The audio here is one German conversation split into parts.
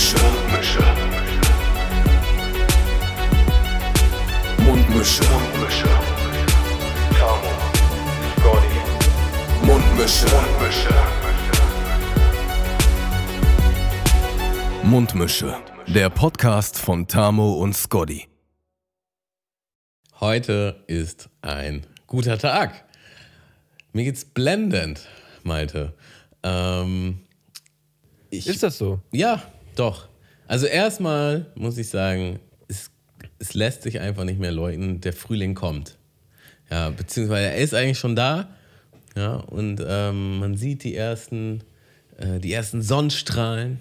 Mundmische. Mundmische. Mundmische. Mundmische. Tamo. Scotty. Mundmische. Mundmische. Mundmische. Der Podcast von Tamo und Scotty. Heute ist ein guter Tag. Mir geht's blendend, Malte. Ähm, ich, Ist das so? Ja, doch. Also erstmal muss ich sagen, es, es lässt sich einfach nicht mehr leugnen, der Frühling kommt. Ja, beziehungsweise er ist eigentlich schon da. Ja, und ähm, man sieht die ersten, äh, die ersten Sonnenstrahlen,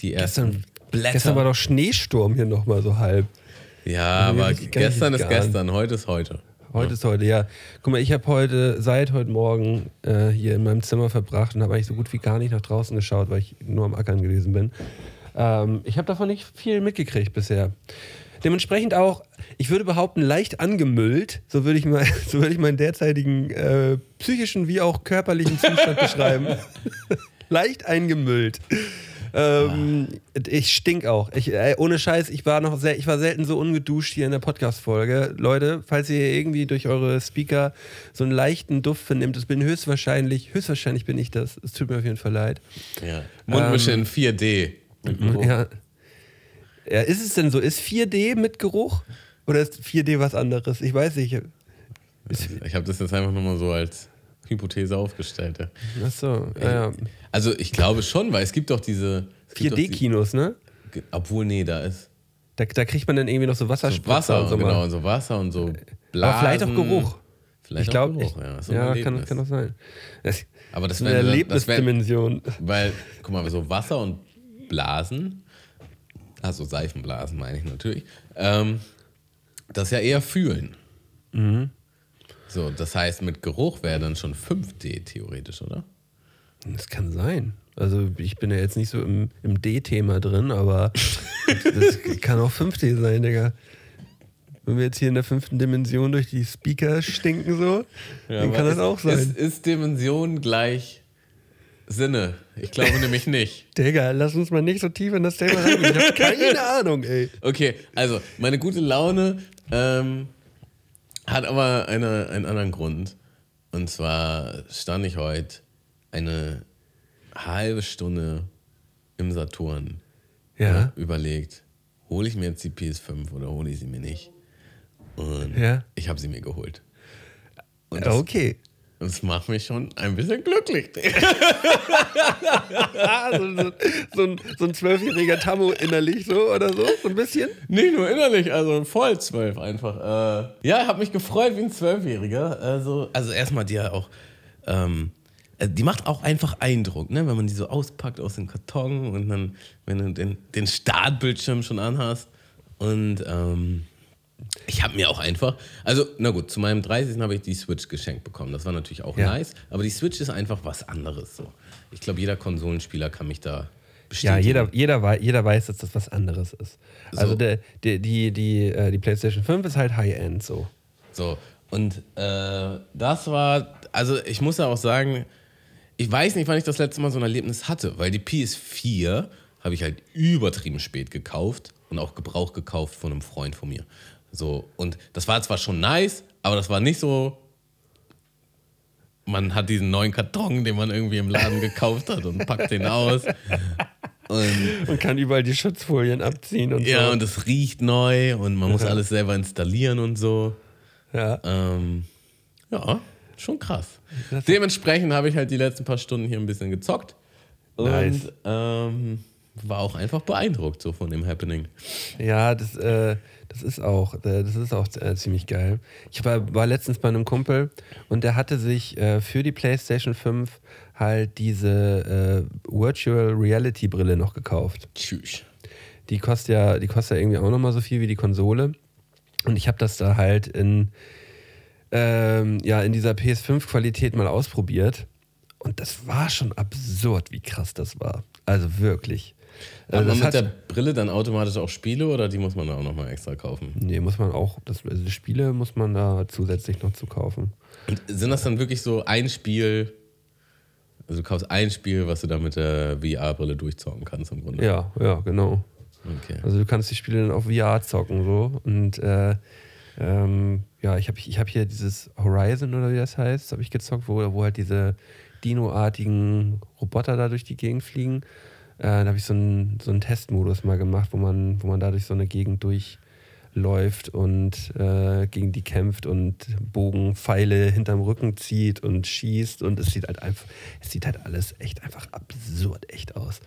die ersten Gestern, Blätter. gestern war doch Schneesturm hier nochmal so halb. ja, Also aber gestern ist gestern, heute ist heute. Heute ist heute, ja. Guck mal, ich habe heute, seit heute Morgen äh, hier in meinem Zimmer verbracht und habe eigentlich so gut wie gar nicht nach draußen geschaut, weil ich nur am Ackern gewesen bin. Ähm, ich habe davon nicht viel mitgekriegt bisher. Dementsprechend auch, ich würde behaupten, leicht angemüllt, so würde ich, mal, so würde ich meinen derzeitigen äh, psychischen wie auch körperlichen Zustand beschreiben. leicht eingemüllt. Ähm, Ich stink auch. Ich, ey, ohne Scheiß, ich war noch sel ich war selten so ungeduscht hier in der Podcast-Folge. Leute, falls ihr irgendwie durch eure Speaker so einen leichten Duft vernimmt, das bin höchstwahrscheinlich, höchstwahrscheinlich bin ich das. Es tut mir auf jeden Fall leid. Ja. Mundmische Ähm, in 4D. Mit Geruch. Ja. ja. Ist es denn so? Ist 4D mit Geruch? Oder ist 4D was anderes? Ich weiß nicht. Ich habe das jetzt einfach nur mal so als Hypothese aufgestellt. Ja. achso, ja, ja. Also ich glaube schon, weil es gibt doch diese es gibt doch die- 4D-Kinos, ne? Obwohl, nee, da ist Da, da kriegt man dann irgendwie noch so so Wasserspritzer Wasser, und so. genau, und so Wasser und so Blasen. Aber vielleicht auch Geruch. Vielleicht ich glaube, ja. So ja kann, kann auch sein. Das Aber das ist eine wäre das wär, Erlebnisdimension. Weil, guck mal, so Wasser und Blasen, also Seifenblasen meine ich natürlich, ähm, das ja eher fühlen. Mhm. So, das heißt, mit Geruch wäre dann schon 5D theoretisch, oder? Das kann sein. Also ich bin ja jetzt nicht so im, im D-Thema drin, aber das kann auch 5D sein, Digga. Wenn wir jetzt hier in der fünften Dimension durch die Speaker stinken so, dann kann das auch sein. Ist, ist Dimension gleich Sinne? Ich glaube nämlich nicht. Digga, lass uns mal nicht so tief in das Thema reingehen. Ich habe keine Ahnung, ey. Okay, also meine gute Laune ähm, hat aber eine, einen anderen Grund. Und zwar stand ich heute eine halbe Stunde im Saturn Ja, überlegt, hole ich mir jetzt die PS5 oder hole ich sie mir nicht? Und Ja. ich habe sie mir geholt. Und okay. Das macht mich schon ein bisschen glücklich. So, so, ein, so ein zwölfjähriger Tammo innerlich so oder so, so ein bisschen. Nicht nur innerlich, also voll zwölf einfach. Äh, ja, hab mich gefreut wie ein Zwölfjähriger. Also, also erstmal die ja auch, ähm, äh, die macht auch einfach Eindruck, ne? wenn man die so auspackt aus dem Karton und dann, wenn du den, den Startbildschirm schon anhast. Und ähm, ich habe mir auch einfach, also na gut, zu meinem 30. habe ich die Switch geschenkt bekommen. Das war natürlich auch Ja. nice, aber die Switch ist einfach was anderes. So. Ich glaube, jeder Konsolenspieler kann mich da bestätigen. Ja, jeder, jeder, wei jeder weiß, dass das was anderes ist. Also So. der, der, die, die, äh, die PlayStation 5 ist halt High-End so. So, und äh, das war, also ich muss ja auch sagen, ich weiß nicht, wann ich das letzte Mal so ein Erlebnis hatte, weil die PS4 habe ich halt übertrieben spät gekauft und auch Gebrauch gekauft von einem Freund von mir. So, und das war zwar schon nice, aber das war nicht so. Man hat diesen neuen Karton, den man irgendwie im Laden gekauft hat und packt den aus. Und Und kann überall die Schutzfolien abziehen und ja, so. und es riecht neu und man muss alles selber installieren und so. ja. Ähm, ja, schon krass. Dementsprechend habe ich halt die letzten paar Stunden hier ein bisschen gezockt. Und Nice. ähm, war auch einfach beeindruckt so von dem Happening. Ja, das, äh, das ist auch, äh, das ist auch äh, ziemlich geil. Ich war, war letztens bei einem Kumpel und der hatte sich äh, für die PlayStation 5 halt diese äh, Virtual Reality Brille noch gekauft. Tschüss. Die kostet ja, die kostet ja irgendwie auch nochmal so viel wie die Konsole. Und ich habe das da halt in, ähm, ja, in dieser PS5-Qualität mal ausprobiert. Und das war schon absurd, wie krass das war. Also wirklich. Also man das mit hat, der Brille dann automatisch auch Spiele oder die muss man da auch nochmal extra kaufen? nee, muss man auch, das, also Spiele muss man da zusätzlich noch zu kaufen. Und sind das dann wirklich so ein Spiel Also du kaufst ein Spiel, was du da mit der VR-Brille durchzocken kannst im Grunde. Ja, ja, genau. Okay. Also du kannst die Spiele dann auf VR zocken so und äh, ähm, ja, ich habe ich hab hier dieses Horizon oder wie das heißt, habe ich gezockt, wo, wo halt diese Dino-artigen Roboter da durch die Gegend fliegen. Äh, da habe ich so einen, so Testmodus mal gemacht, wo man, wo man da durch so eine Gegend durchläuft und äh, gegen die kämpft und Bogenpfeile hinterm Rücken zieht und schießt und es sieht halt einfach, es sieht halt alles echt einfach absurd echt aus.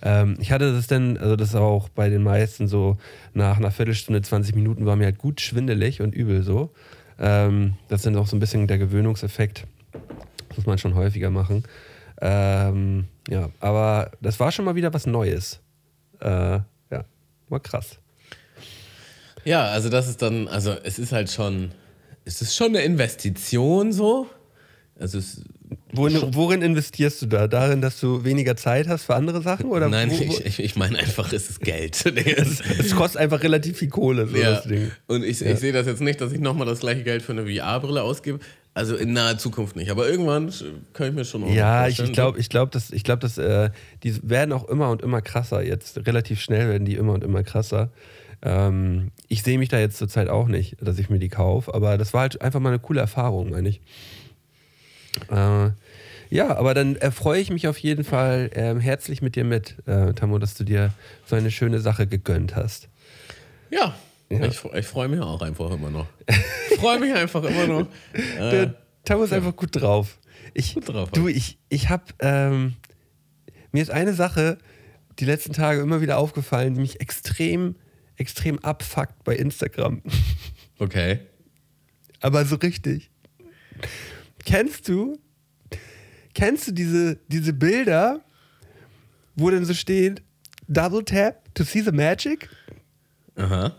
Ähm, ich hatte das dann, also das ist auch bei den meisten so, nach einer Viertelstunde, 20 Minuten war mir halt gut schwindelig und übel so. Ähm, das ist dann auch so ein bisschen der Gewöhnungseffekt. Das muss man schon häufiger machen. Ähm, ja, aber das war schon mal wieder was Neues. Äh, ja, war krass. Ja, also das ist dann, also es ist halt schon, es ist schon eine Investition so. Also es, Worin, worin investierst du da? Darin, dass du weniger Zeit hast für andere Sachen? Oder nein, wo, wo, ich, ich, meine einfach, es ist Geld. es, es kostet einfach relativ viel Kohle, so ja. das Ding. Und ich, Ja. ich sehe das jetzt nicht, dass ich nochmal das gleiche Geld für eine VR-Brille ausgebe. Also in naher Zukunft nicht. Aber irgendwann kann ich mir schon Ja, ich, ich glaube, ich glaub, dass, ich glaub, dass äh, die werden auch immer und immer krasser jetzt. Relativ schnell werden die immer und immer krasser. Ähm, ich sehe mich da jetzt zurzeit auch nicht, dass ich mir die kaufe, aber das war halt einfach mal eine coole Erfahrung, meine ich. Äh, ja, aber dann erfreue ich mich auf jeden Fall ähm, herzlich mit dir mit, äh, Tammo, dass du dir so eine schöne Sache gegönnt hast. Ja, Ja. ich, ich freue mich auch einfach immer noch. Ich freue mich einfach immer noch. Äh, Der Tammo ist einfach gut drauf. Ich, Gut drauf, du, ich, ich habe, ähm, mir ist eine Sache die letzten Tage immer wieder aufgefallen, die mich extrem, extrem abfuckt bei Instagram. okay. Aber so richtig. Kennst du, kennst du diese, diese Bilder, wo dann so steht, Double Tap to see the magic? Aha.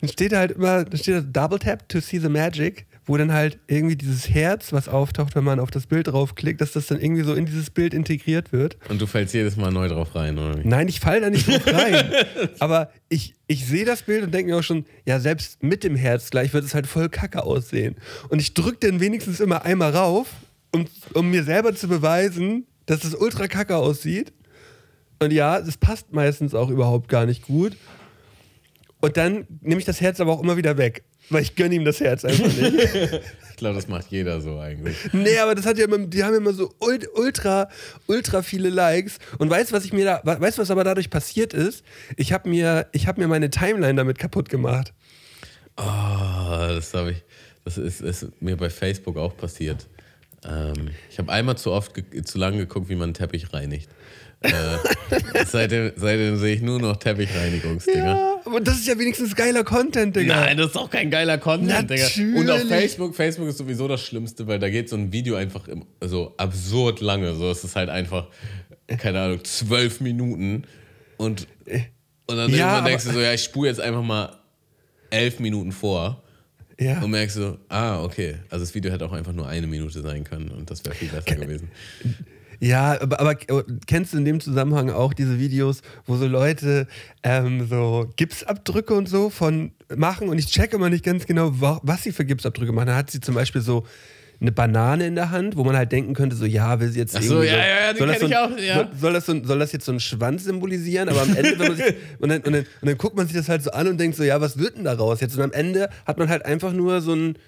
Dann steht halt immer, dann steht da Double Tap to see the magic, wo dann halt irgendwie dieses Herz, was auftaucht, wenn man auf das Bild draufklickt, dass das dann irgendwie so in dieses Bild integriert wird. Und du fällst jedes Mal neu drauf rein, oder? wie? Nein, ich falle da nicht drauf rein. Aber ich, ich sehe das Bild und denke mir auch schon, ja, selbst mit dem Herz gleich wird es halt voll kacke aussehen. Und ich drücke dann wenigstens immer einmal rauf, um, um mir selber zu beweisen, dass es ultra kacke aussieht. Und ja, das passt meistens auch überhaupt gar nicht gut. Und dann nehme ich das Herz aber auch immer wieder weg, weil ich gönne ihm das Herz einfach nicht. Ich glaube, das macht jeder so eigentlich. Nee, aber das hat ja immer, die haben immer so ult- ultra, ultra viele Likes. Und weißt du, was ich mir da, weißt was aber dadurch passiert ist? Ich habe mir, ich habe mir meine Timeline damit kaputt gemacht. Oh, das habe ich. Das ist, ist mir bei Facebook auch passiert. Ähm, ich habe einmal zu oft, zu lange geguckt, wie man einen Teppich reinigt. Äh, seitdem, seitdem sehe ich nur noch Teppichreinigungsdinger. Ja, aber das ist ja wenigstens geiler Content, Digga. Nein, das ist auch kein geiler Content, Digga. Natürlich. Und auf Facebook, Facebook ist sowieso das Schlimmste, weil da geht so ein Video einfach im, so absurd lange. So, es ist halt einfach, keine Ahnung, zwölf Minuten. Und, und dann Ja, denkst du so, ja, ich spule jetzt einfach mal elf Minuten vor. Ja. Und merkst so, ah, okay. Also das Video hätte auch einfach nur eine Minute sein können und das wäre viel besser gewesen. Ja, aber, aber kennst du in dem Zusammenhang auch diese Videos, wo so Leute ähm, so Gipsabdrücke und so von machen und ich check immer nicht ganz genau, wa- was sie für Gipsabdrücke machen. Da hat sie zum Beispiel so eine Banane in der Hand, wo man halt denken könnte, so ja, will sie jetzt Ach so, irgendwie ja, ja, ja, soll das so ein- auch, ja. soll, soll, das so, ein- soll das jetzt so einen Schwanz symbolisieren, aber am Ende, wenn man sich, und, dann, und, dann, und dann guckt man sich das halt so an und denkt so, ja, was wird denn daraus jetzt? Und am Ende hat man halt einfach nur so ein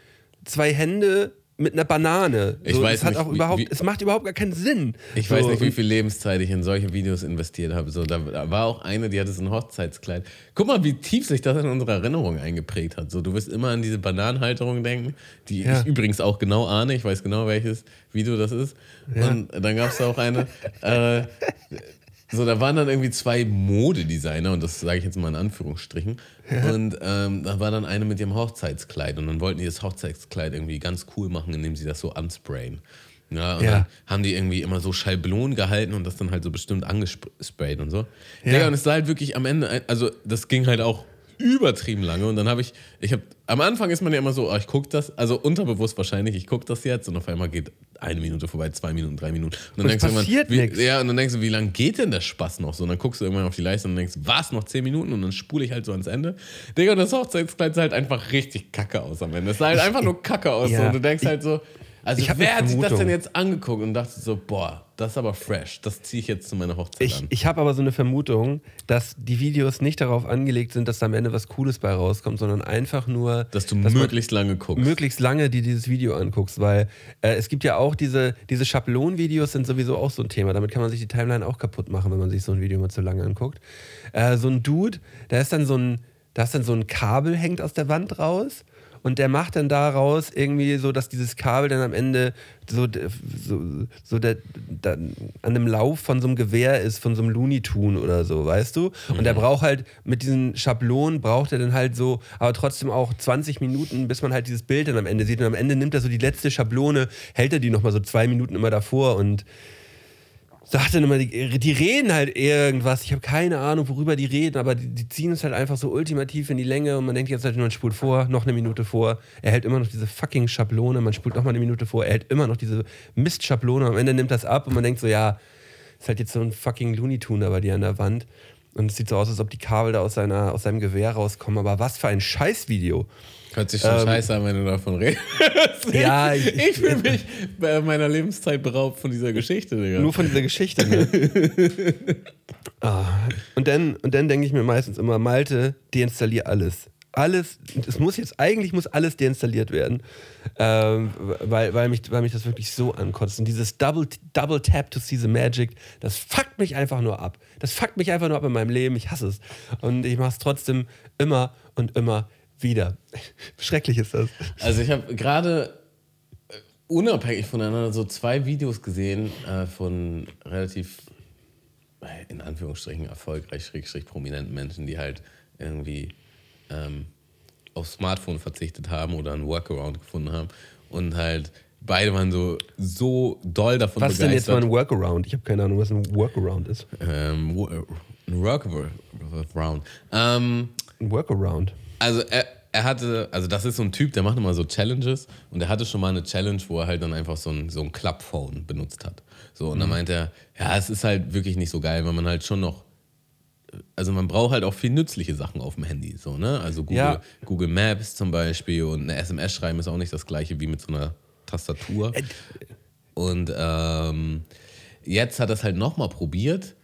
zwei Hände mit einer Banane. Ich so, weiß es nicht, wie- wie- es macht überhaupt gar keinen Sinn. Ich so, weiß nicht, wie viel Lebenszeit ich in solche Videos investiert habe. So, da, da war auch eine, die hatte so ein Hochzeitskleid. Guck mal, wie tief sich das in unsere Erinnerung eingeprägt hat. So, du wirst immer an diese Bananenhalterung denken, die Ja. ich übrigens auch genau ahne. Ich weiß genau, welches Video das ist. Und dann gab es da auch eine. Äh, so, da waren dann irgendwie zwei Modedesigner, und das sage ich jetzt mal in Anführungsstrichen. Und ähm, da war dann eine mit ihrem Hochzeitskleid. Und dann wollten die das Hochzeitskleid irgendwie ganz cool machen, indem sie das so ansprayen. Ja, und Ja. dann haben die irgendwie immer so Schalblonen gehalten und das dann halt so bestimmt angesprayt und so. Ja. Digga, und es sah halt wirklich am Ende, also das ging halt auch übertrieben lange und dann habe ich, ich habe, am Anfang ist man ja immer so, oh, ich gucke das, also unterbewusst wahrscheinlich, ich gucke das jetzt und auf einmal geht eine Minute vorbei, zwei Minuten, drei Minuten. Und dann Und denkst du passiert irgendwann, nix. wie, ja, und dann denkst du, wie lange geht denn der Spaß noch so? Und dann guckst du irgendwann auf die Leiste und denkst, was, noch zehn Minuten? Und dann spule ich halt so ans Ende. Digga, und das Hochzeitskleid sah halt einfach richtig kacke aus am Ende. Es sah halt einfach nur kacke aus. ja, so. Und du denkst ich- halt so, Also Ich wer hat sich das denn jetzt angeguckt und dachte so, boah, das ist aber fresh, das ziehe ich jetzt zu meiner Hochzeit Ich, an. ich habe aber so eine Vermutung, dass die Videos nicht darauf angelegt sind, dass da am Ende was Cooles bei rauskommt, sondern einfach nur, dass du man möglichst lange guckst. möglichst lange dir dieses Video anguckst, weil äh, es gibt ja auch diese, diese Schablonvideos sind sowieso auch so ein Thema. Damit kann man sich die Timeline auch kaputt machen, wenn man sich so ein Video mal zu lange anguckt. Äh, so ein Dude, da ist dann so ein, da ist dann so ein Kabel hängt aus der Wand raus. Und der macht dann daraus irgendwie so, dass dieses Kabel dann am Ende so, so, so der, da, an einem Lauf von so einem Gewehr ist, von so einem Looney Tune oder so, weißt du? Und der braucht halt mit diesen Schablonen, braucht er dann halt so, aber trotzdem auch 20 Minuten, bis man halt dieses Bild dann am Ende sieht. Und am Ende nimmt er so die letzte Schablone, hält er die nochmal so zwei Minuten immer davor und sagt dann immer, die, die reden halt irgendwas. Ich habe keine Ahnung, worüber die reden, aber die, die ziehen es halt einfach so ultimativ in die Länge und man denkt jetzt halt man spult vor, noch eine Minute vor. Er hält immer noch diese fucking Schablone, man spult noch mal eine Minute vor, er hält immer noch diese Mistschablone. Am Ende nimmt das ab und man denkt so, ja, ist halt jetzt so ein fucking Looney Tune da bei dir an der Wand. Und es sieht so aus, als ob die Kabel da aus, seiner, aus seinem Gewehr rauskommen. Aber was für ein Scheißvideo. Hört sich schon Ähm, scheiße an, wenn du davon redest. Ja, ich, ich- fühle mich bei meiner Lebenszeit beraubt von dieser Geschichte, Digga. Nur von dieser Geschichte. Ne? ah. Und dann, und dann denke ich mir meistens immer, Malte, deinstallier alles. Alles, es muss jetzt, eigentlich muss alles deinstalliert werden, ähm, weil, weil, mich, weil mich das wirklich so ankotzt. Und dieses Double, Double Tap to see the Magic, das fuckt mich einfach nur ab. Das fuckt mich einfach nur ab in meinem Leben. Ich hasse es. Und ich mache es trotzdem immer und immer wieder. Schrecklich ist das. Also ich habe gerade äh, unabhängig voneinander so zwei Videos gesehen äh, von relativ, äh, in Anführungsstrichen, erfolgreich, schrägstrich prominenten Menschen, die halt irgendwie ähm, auf Smartphone verzichtet haben oder einen Workaround gefunden haben und halt beide waren so, so doll davon Was ist denn jetzt mal begeistert. ein Workaround? Ich habe keine Ahnung, was ein Workaround ist. ähm, äh, ein Workaround. Ähm, Ein Workaround. Also er, er hatte, also das ist so ein Typ, der macht immer so Challenges und er hatte schon mal eine Challenge, wo er halt dann einfach so ein, so ein Clubphone benutzt hat. So, und dann meint er, ja, es ist halt wirklich nicht so geil, weil man halt schon noch, also man braucht halt auch viel nützliche Sachen auf dem Handy, so, ne? Also Google, Ja. Google Maps zum Beispiel und eine SMS schreiben ist auch nicht das gleiche wie mit so einer Tastatur. Und ähm, jetzt hat er es halt nochmal probiert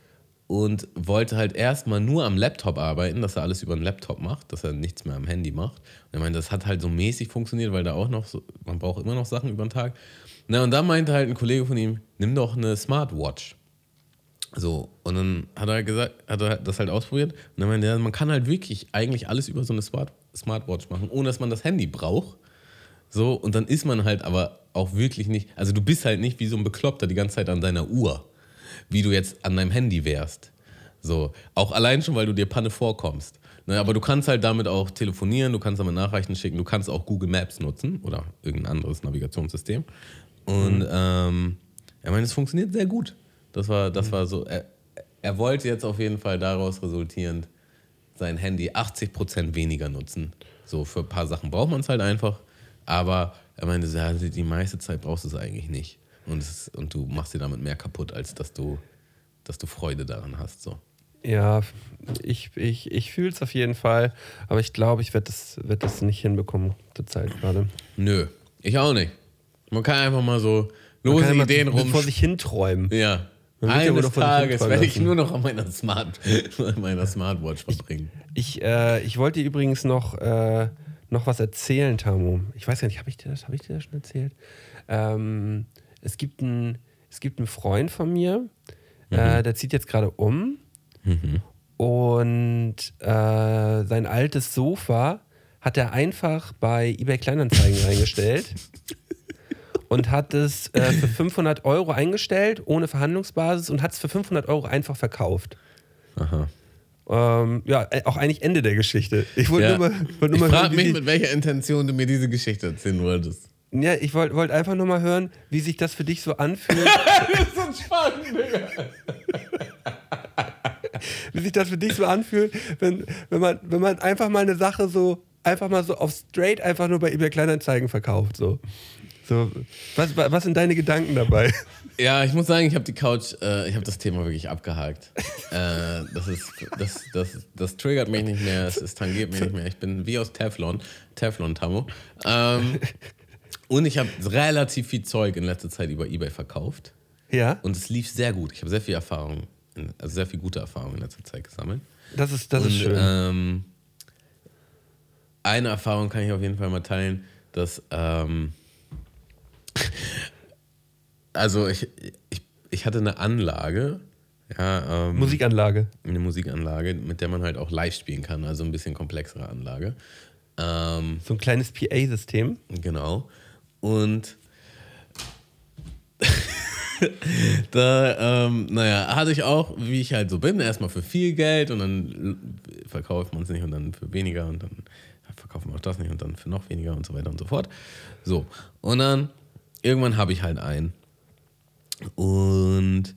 und wollte halt erstmal nur am Laptop arbeiten, dass er alles über den Laptop macht, dass er nichts mehr am Handy macht. Und er meinte, das hat halt so mäßig funktioniert, weil da auch noch so, man braucht immer noch Sachen über den Tag. Na, und da meinte halt ein Kollege von ihm, nimm doch eine Smartwatch. So, und dann hat er gesagt, hat er das halt ausprobiert. Und dann meinte er, man kann halt wirklich eigentlich alles über so eine Smart, Smartwatch machen, ohne dass man das Handy braucht. So, und dann ist man halt aber auch wirklich nicht, also du bist halt nicht wie so ein Bekloppter die ganze Zeit an deiner Uhr, wie du jetzt an deinem Handy wärst. So, auch allein schon, weil du dir Panne vorkommst. Ne, aber du kannst halt damit auch telefonieren, du kannst damit Nachrichten schicken, du kannst auch Google Maps nutzen oder irgendein anderes Navigationssystem. Und ähm, er meint, es funktioniert sehr gut. Das war, das war so, er, er wollte jetzt auf jeden Fall daraus resultierend sein Handy 80% weniger nutzen. So für ein paar Sachen braucht man es halt einfach. Aber er meinte, die meiste Zeit brauchst du es eigentlich nicht. Und, es, und du machst dir damit mehr kaputt, als dass du, dass du Freude daran hast. So. Ja, ich, ich, ich fühle es auf jeden Fall, aber ich glaube, ich werde das, werd das nicht hinbekommen zur Zeit gerade. Nö, ich auch nicht. Man kann einfach mal so Man lose mal Ideen rum. Vor sich hinträumen. Ja. Man Eines Tages werde ich nur noch an meiner, Smart, an meiner Smartwatch verbringen. Ich, äh, ich wollte dir übrigens noch, äh, noch was erzählen, Tamu. Ich weiß gar nicht, habe ich dir das, hab ich dir das schon erzählt? Ähm, es, gibt einen, es gibt einen Freund von mir, äh, der zieht jetzt gerade um und äh, sein altes Sofa hat er einfach bei eBay Kleinanzeigen reingestellt und hat es äh, für 500 Euro eingestellt, ohne Verhandlungsbasis und hat es für 500 Euro einfach verkauft. Aha. Ähm, ja, äh, auch eigentlich Ende der Geschichte. Ich wollte Ja. nur mal, Ich nur mal frage mich, mit welcher Intention du mir diese Geschichte erzählen wolltest. Ja, ich wollte wollt einfach nur mal hören, wie sich das für dich so anfühlt, Das ist spannend, Digga. wie sich das für dich so anfühlt, wenn, wenn, man, wenn man einfach mal eine Sache so, einfach mal so auf straight einfach nur bei eBay Kleinanzeigen verkauft. So. So, was, was sind deine Gedanken dabei? Ja, ich muss sagen, ich habe die Couch, äh, ich habe das Thema wirklich abgehakt. äh, das, ist, das, das, das triggert mich nicht mehr, es, es tangiert mich nicht mehr. Ich bin wie aus Teflon, Teflon-Tammo. Ähm, Und ich habe relativ viel Zeug in letzter Zeit über Ebay verkauft. Ja, Und es lief sehr gut. Ich habe sehr viel Erfahrung, also sehr viel gute Erfahrung in letzter Zeit gesammelt. das ist, das Und, ist schön. Ähm, eine Erfahrung kann ich auf jeden Fall mal teilen, dass ähm, also ich, ich, ich hatte eine Anlage, ja, ähm, Musikanlage. eine Musikanlage, mit der man halt auch live spielen kann, also ein bisschen komplexere Anlage. Ähm, So ein kleines PA-System. Genau. Und da, ähm, naja, hatte ich auch, wie ich halt so bin, erstmal für viel Geld und dann verkauft man es nicht und dann für weniger und dann verkauft man auch das nicht und dann für noch weniger und so weiter und so fort. So. Und dann irgendwann habe ich halt einen. Und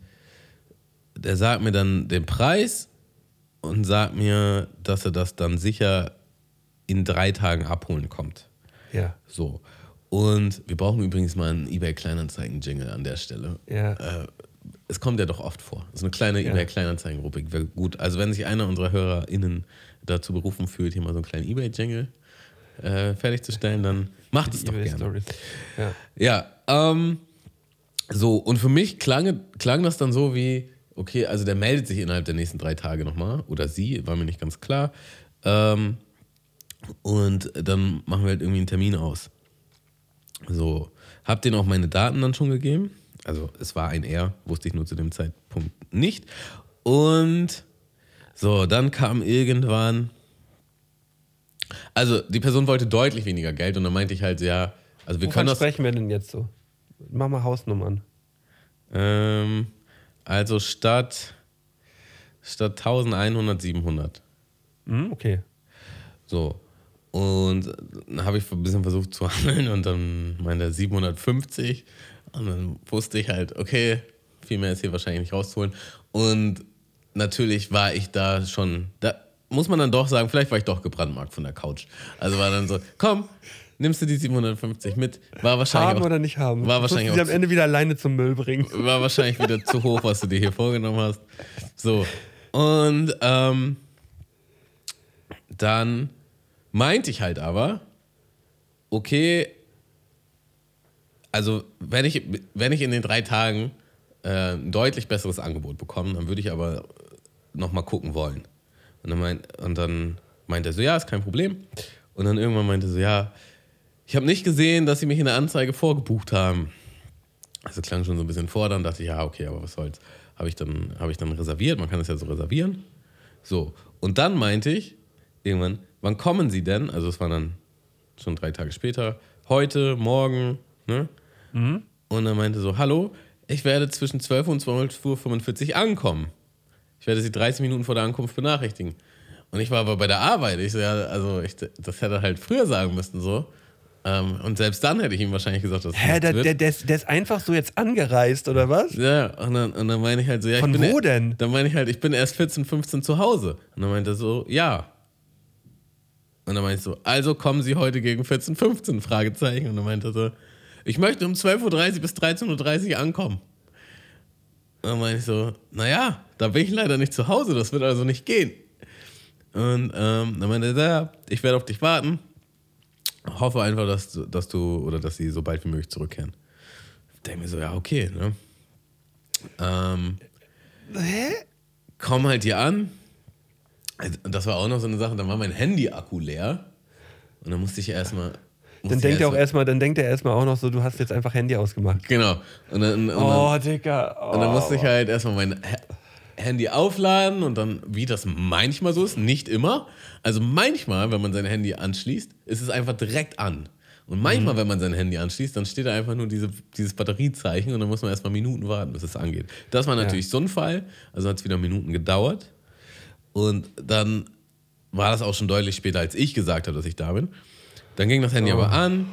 der sagt mir dann den Preis und sagt mir, dass er das dann sicher in drei Tagen abholen kommt. Ja. So. Und wir brauchen übrigens mal einen eBay Kleinanzeigen-Jingle an der Stelle. Ja. Äh, es kommt ja doch oft vor. So eine kleine Ja. eBay Kleinanzeigen-Rubrik wäre gut. Also wenn sich einer unserer HörerInnen dazu berufen fühlt, hier mal so einen kleinen eBay-Jingle äh, fertigzustellen, dann macht es doch gerne. Ja. Ja, ähm, so, und für mich klang, klang das dann so wie, okay, also der meldet sich innerhalb der nächsten drei Tage nochmal, oder sie, war mir nicht ganz klar. Ähm, und dann machen wir halt irgendwie einen Termin aus. So, hab denen auch meine Daten dann schon gegeben. Also es war ein R, wusste ich nur zu dem Zeitpunkt nicht. Und so, dann kam irgendwann, also die Person wollte deutlich weniger Geld und dann meinte ich halt, ja, also wir können Wovon das, sprechen wir denn jetzt so? Mach mal Hausnummern. ähm, also statt, statt 1100, 700. Hm, okay. So. Und dann habe ich ein bisschen versucht zu handeln und dann meinte er 750. Und dann wusste ich halt, okay, viel mehr ist hier wahrscheinlich nicht rauszuholen. Und natürlich war ich da schon, da muss man dann doch sagen, vielleicht war ich doch gebrandmarkt von der Couch. Also war dann so, komm, nimmst du die 750 mit? War wahrscheinlich Haben auch, oder nicht haben? War wahrscheinlich auch am Ende wieder alleine zum Müll bringen. war wahrscheinlich wieder zu hoch, was du dir hier vorgenommen hast. So. Und ähm, dann meinte ich halt aber, okay, also wenn ich, wenn ich in den drei Tagen äh, ein deutlich besseres Angebot bekomme, dann würde ich aber nochmal gucken wollen. Und dann, meint, und dann meinte er so, ja, ist kein Problem. Und dann irgendwann meinte er so, ja, ich habe nicht gesehen, dass sie mich in der Anzeige vorgebucht haben. Also klang schon so ein bisschen vor, dann dachte ich, ja, okay, aber was soll's. Habe ich, dann, hab ich dann reserviert, man kann es ja so reservieren. So, und dann meinte ich irgendwann, wann kommen Sie denn? Also es war dann schon drei Tage später, heute, morgen, ne? Und dann meinte so, hallo, ich werde zwischen 12 und 12.45 Uhr ankommen. Ich werde Sie 30 Minuten vor der Ankunft benachrichtigen. Und ich war aber bei der Arbeit. Ich so, ja, also ich, das hätte er halt früher sagen müssen, so. Ähm, und selbst dann hätte ich ihm wahrscheinlich gesagt, dass Hä, der, wird. der, der, ist, der ist einfach so jetzt angereist, oder was? Ja, und dann, und dann meine ich halt so, ja, Von ich bin wo e- denn? Dann meine ich halt, ich bin erst 14, 15 zu Hause. Und dann meinte er so, ja. Und dann meinte ich so, also kommen Sie heute gegen 14, 15? Fragezeichen. Und dann meinte er so, ich möchte um 12.30 Uhr bis 13.30 Uhr ankommen. Und dann meinte ich so, naja, da bin ich leider nicht zu Hause, das wird also nicht gehen. Und ähm, dann meinte er, ja, ich werde auf dich warten. Hoffe einfach, dass du, dass du oder dass sie so bald wie möglich zurückkehren. Ich denke mir so, ja, okay, ne? Ähm, Hä? komm halt hier an. Also, Das war auch noch so eine Sache, dann war mein Handy-Akku leer. Und dann musste ich erstmal. Dann denkt er auch erstmal, dann denkt er erstmal auch noch so, du hast jetzt einfach Handy ausgemacht. Genau. Und dann, und dann, Oh, Digga. Oh. und dann musste ich halt erstmal mein Ha- Handy aufladen und dann, wie das manchmal so ist, nicht immer. Also manchmal, wenn man sein Handy anschließt, ist es einfach direkt an. Und manchmal, wenn man sein Handy anschließt, dann steht da einfach nur diese, dieses Batteriezeichen und dann muss man erstmal Minuten warten, bis es angeht. Das war natürlich so ein Fall. Also hat es wieder Minuten gedauert. Und dann war das auch schon deutlich später, als ich gesagt habe, dass ich da bin. Dann ging das Handy aber an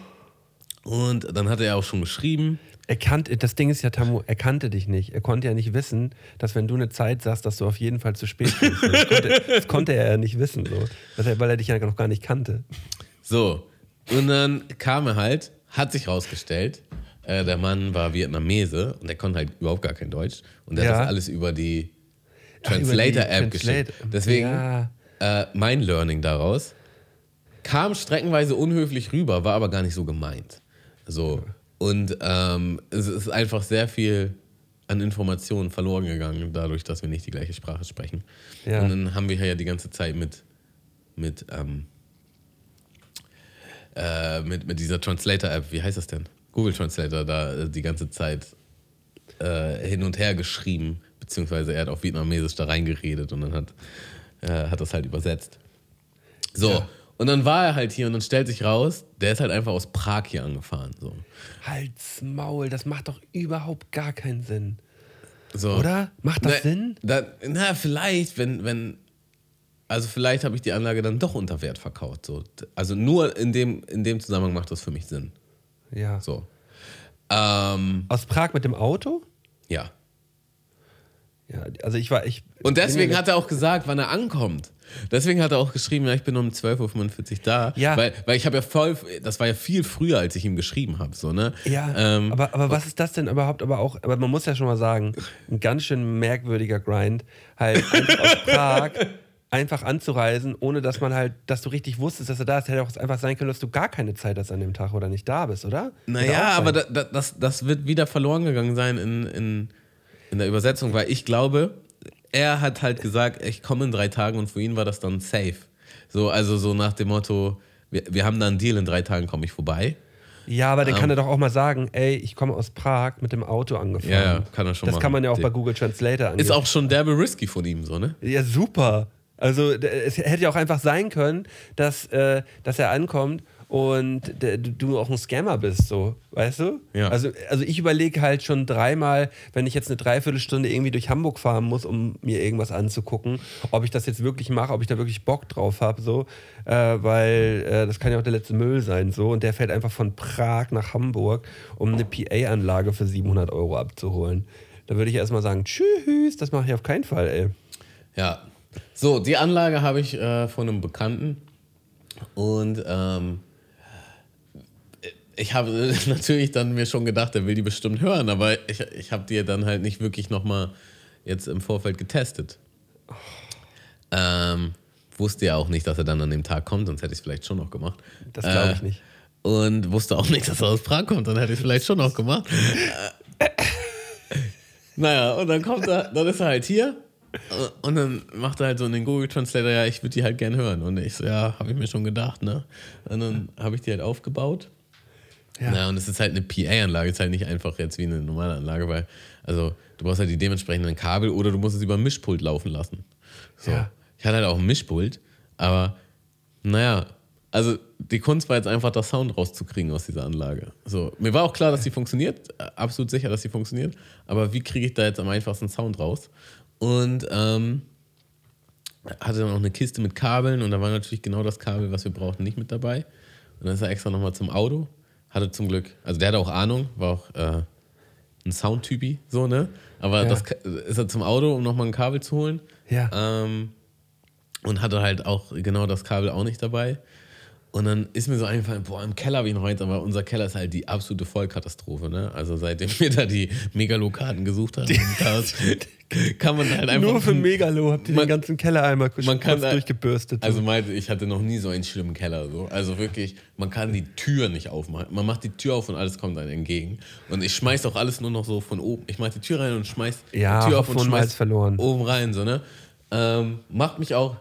und dann hat er auch schon geschrieben. Er kannte, das Ding ist ja, Tamu, er kannte dich nicht. Er konnte ja nicht wissen, dass wenn du eine Zeit sagst, dass du auf jeden Fall zu spät kommst. Das konnte, das konnte er ja nicht wissen, so. Weil er- dich ja noch gar nicht kannte. So, und dann kam er halt, hat sich rausgestellt, äh, der Mann war Vietnamese und der konnte halt überhaupt gar kein Deutsch. Und der Ja. hat das alles über die Translator-App Translate- geschickt. Deswegen Ja. äh, mein Learning daraus kam streckenweise unhöflich rüber, war aber gar nicht so gemeint. So. Und ähm, es ist einfach sehr viel an Informationen verloren gegangen, dadurch, dass wir nicht die gleiche Sprache sprechen. Ja. Und dann haben wir ja die ganze Zeit mit, mit, ähm, äh, mit, mit dieser Translator-App, wie heißt das denn? Google Translator, da äh, die ganze Zeit äh, hin und her geschrieben, beziehungsweise er hat auf Vietnamesisch da reingeredet und dann hat, äh, hat das halt übersetzt. So, Ja. und dann war er halt hier und dann stellt sich raus, der ist halt einfach aus Prag hier angefahren. So. Halt's Maul, das macht doch überhaupt gar keinen Sinn. So. Oder? Macht das na, Sinn? Da, na, vielleicht, wenn, wenn, also vielleicht habe ich die Anlage dann doch unter Wert verkauft. So. Also nur in dem, in dem Zusammenhang macht das für mich Sinn. Ja. So. Ähm, Aus Prag mit dem Auto? ja. Ja, also ich war, ich. Und deswegen hat er auch gesagt, wann er ankommt. Deswegen hat er auch geschrieben, ja, ich bin um 12.45 Uhr da. Ja. Weil, weil ich habe ja voll, das war ja viel früher, als ich ihm geschrieben habe. So, ne? Ja, Ähm, aber, aber was ist das denn überhaupt? Aber auch, aber man muss ja schon mal sagen, ein ganz schön merkwürdiger Grind, halt einfach aus Prag einfach anzureisen, ohne dass man halt, dass du richtig wusstest, dass er da ist. Hätte auch einfach sein können, dass du gar keine Zeit hast an dem Tag oder nicht da bist, oder? Naja, aber da, das, das wird wieder verloren gegangen sein in, in, in der Übersetzung, weil ich glaube, er hat halt gesagt, ich komme in drei Tagen und für ihn war das dann safe. So, also so nach dem Motto, wir, wir haben da einen Deal, in drei Tagen komme ich vorbei. Ja, aber dann Ähm. kann er doch auch mal sagen, ey, ich komme aus Prag mit dem Auto angefahren. Ja, ja, kann er schon Das machen. kann man ja auch bei Google Translator angeben. Ist auch schon derbe risky von ihm, so, ne? Ja, super. Also es hätte ja auch einfach sein können, dass, äh, dass er ankommt und du auch ein Scammer bist, so, weißt du? Ja. Also, also ich überlege halt schon dreimal, wenn ich jetzt eine Dreiviertelstunde irgendwie durch Hamburg fahren muss, um mir irgendwas anzugucken, ob ich das jetzt wirklich mache, ob ich da wirklich Bock drauf habe, so, äh, weil äh, das kann ja auch der letzte Müll sein, so. Und der fährt einfach von Prag nach Hamburg, um eine PA-Anlage für 700 Euro abzuholen. Da würde ich erstmal sagen, tschüss, das mache ich auf keinen Fall, ey. Ja. So, die Anlage habe ich äh, von einem Bekannten und ähm, ich habe natürlich dann mir schon gedacht, er will die bestimmt hören, aber ich, ich habe die dann halt nicht wirklich nochmal jetzt im Vorfeld getestet. Ähm, wusste ja auch nicht, dass er dann an dem Tag kommt, sonst hätte ich es vielleicht schon noch gemacht. Das glaube ich Äh, nicht. Und wusste auch nicht, dass er aus Prag kommt, dann hätte ich es vielleicht schon noch gemacht. Äh, naja, und dann kommt er, dann ist er halt hier und dann macht er halt so in den Google Translator, ja, ich würde die halt gern hören. Und ich so, ja, habe ich mir schon gedacht, ne? Und dann habe ich die halt aufgebaut. Ja. Ja. und es ist halt eine PA-Anlage, es ist halt nicht einfach jetzt wie eine normale Anlage, weil, also du brauchst halt die dementsprechenden Kabel oder du musst es über ein Mischpult laufen lassen. So. Ja. Ich hatte halt auch ein Mischpult, aber naja, also die Kunst war jetzt einfach, das Sound rauszukriegen aus dieser Anlage. So, mir war auch klar, dass sie funktioniert, absolut sicher, dass sie funktioniert, aber wie kriege ich da jetzt am einfachsten Sound raus? Und ähm, hatte dann auch eine Kiste mit Kabeln und da war natürlich genau das Kabel, was wir brauchten, nicht mit dabei. Und dann ist er extra nochmal zum Auto, hatte zum Glück, also der hatte auch Ahnung, war auch äh, ein Soundtypi, so, ne? Aber Ja. das ist er zum Auto, um nochmal ein Kabel zu holen. Ja. Ähm, und hatte halt auch genau das Kabel auch nicht dabei. Und dann ist mir so eingefallen, boah, im Keller ich noch eins, aber unser Keller ist halt die absolute Vollkatastrophe, ne? Also seitdem wir da die Megalo-Karten gesucht haben, kann man halt einfach. Nur für Megalo habt ihr Man- den ganzen Keller einmal kurz, man kann kurz da- durchgebürstet. Also meinte, ich hatte noch nie so einen schlimmen Keller. So. Also wirklich, man kann die Tür nicht aufmachen. Man macht die Tür auf und alles kommt einem entgegen. Und ich schmeiß auch alles nur noch so von oben. Ich mach die Tür rein und schmeiß Ja, die Tür auf und schmeiß verloren. oben rein. So, ne? ähm, macht mich auch.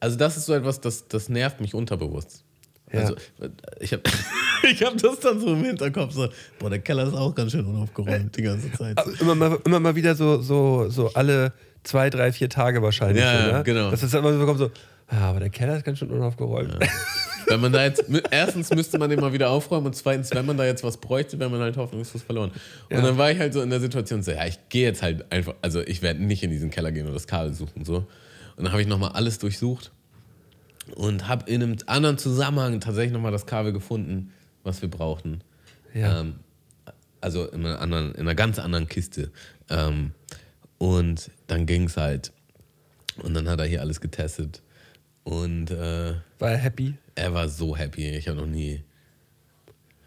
Also das ist so etwas, das, das nervt mich unterbewusst. Ja. Also, ich habe ich hab das dann so im Hinterkopf, so, boah, der Keller ist auch ganz schön unaufgeräumt die ganze Zeit. Aber immer, mal, immer mal wieder so, so, so alle zwei, drei, vier Tage wahrscheinlich. Ja, so, ja, ne? genau. Das ist immer so, kommt so, ah, aber der Keller ist ganz schön unaufgeräumt. Wenn man da jetzt, erstens müsste man den mal wieder aufräumen und zweitens, wenn man da jetzt was bräuchte, wäre man halt hoffnungslos verloren. Und Ja. dann war ich halt so in der Situation, so, ja, ich gehe jetzt halt einfach, also ich werde nicht in diesen Keller gehen und das Kabel suchen, so. Und dann habe ich nochmal alles durchsucht und habe in einem anderen Zusammenhang tatsächlich nochmal das Kabel gefunden, was wir brauchten. Ja. Ähm, also in einer, anderen, in einer ganz anderen Kiste. Ähm, und dann ging es halt. Und dann hat er hier alles getestet. Und äh, War er happy? er war so happy. Ich habe noch nie,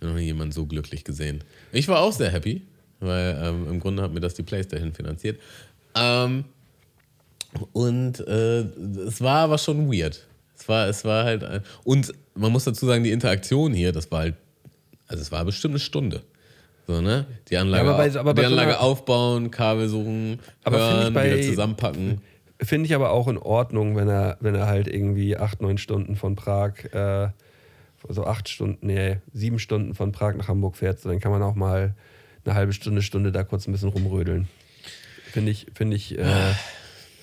noch nie jemanden so glücklich gesehen. Ich war auch sehr happy, weil ähm, im Grunde hat mir das die Playstation finanziert. Ähm, und äh, es war aber schon weird. Es war, es war halt. ein- Und man muss dazu sagen, die Interaktion hier, das war halt. Also es war bestimmt eine Stunde. So, ne? Die Anlage, Ja, aber bei- aber die so Anlage einer- aufbauen, Kabel suchen, hören, bei- wieder zusammenpacken. Finde ich aber auch in Ordnung, wenn er, wenn er halt irgendwie acht, neun Stunden von Prag, äh, so acht Stunden, nee, sieben Stunden von Prag nach Hamburg fährt. So, dann kann man auch mal eine halbe Stunde, Stunde da kurz ein bisschen rumrödeln. Finde ich, finde ich, äh,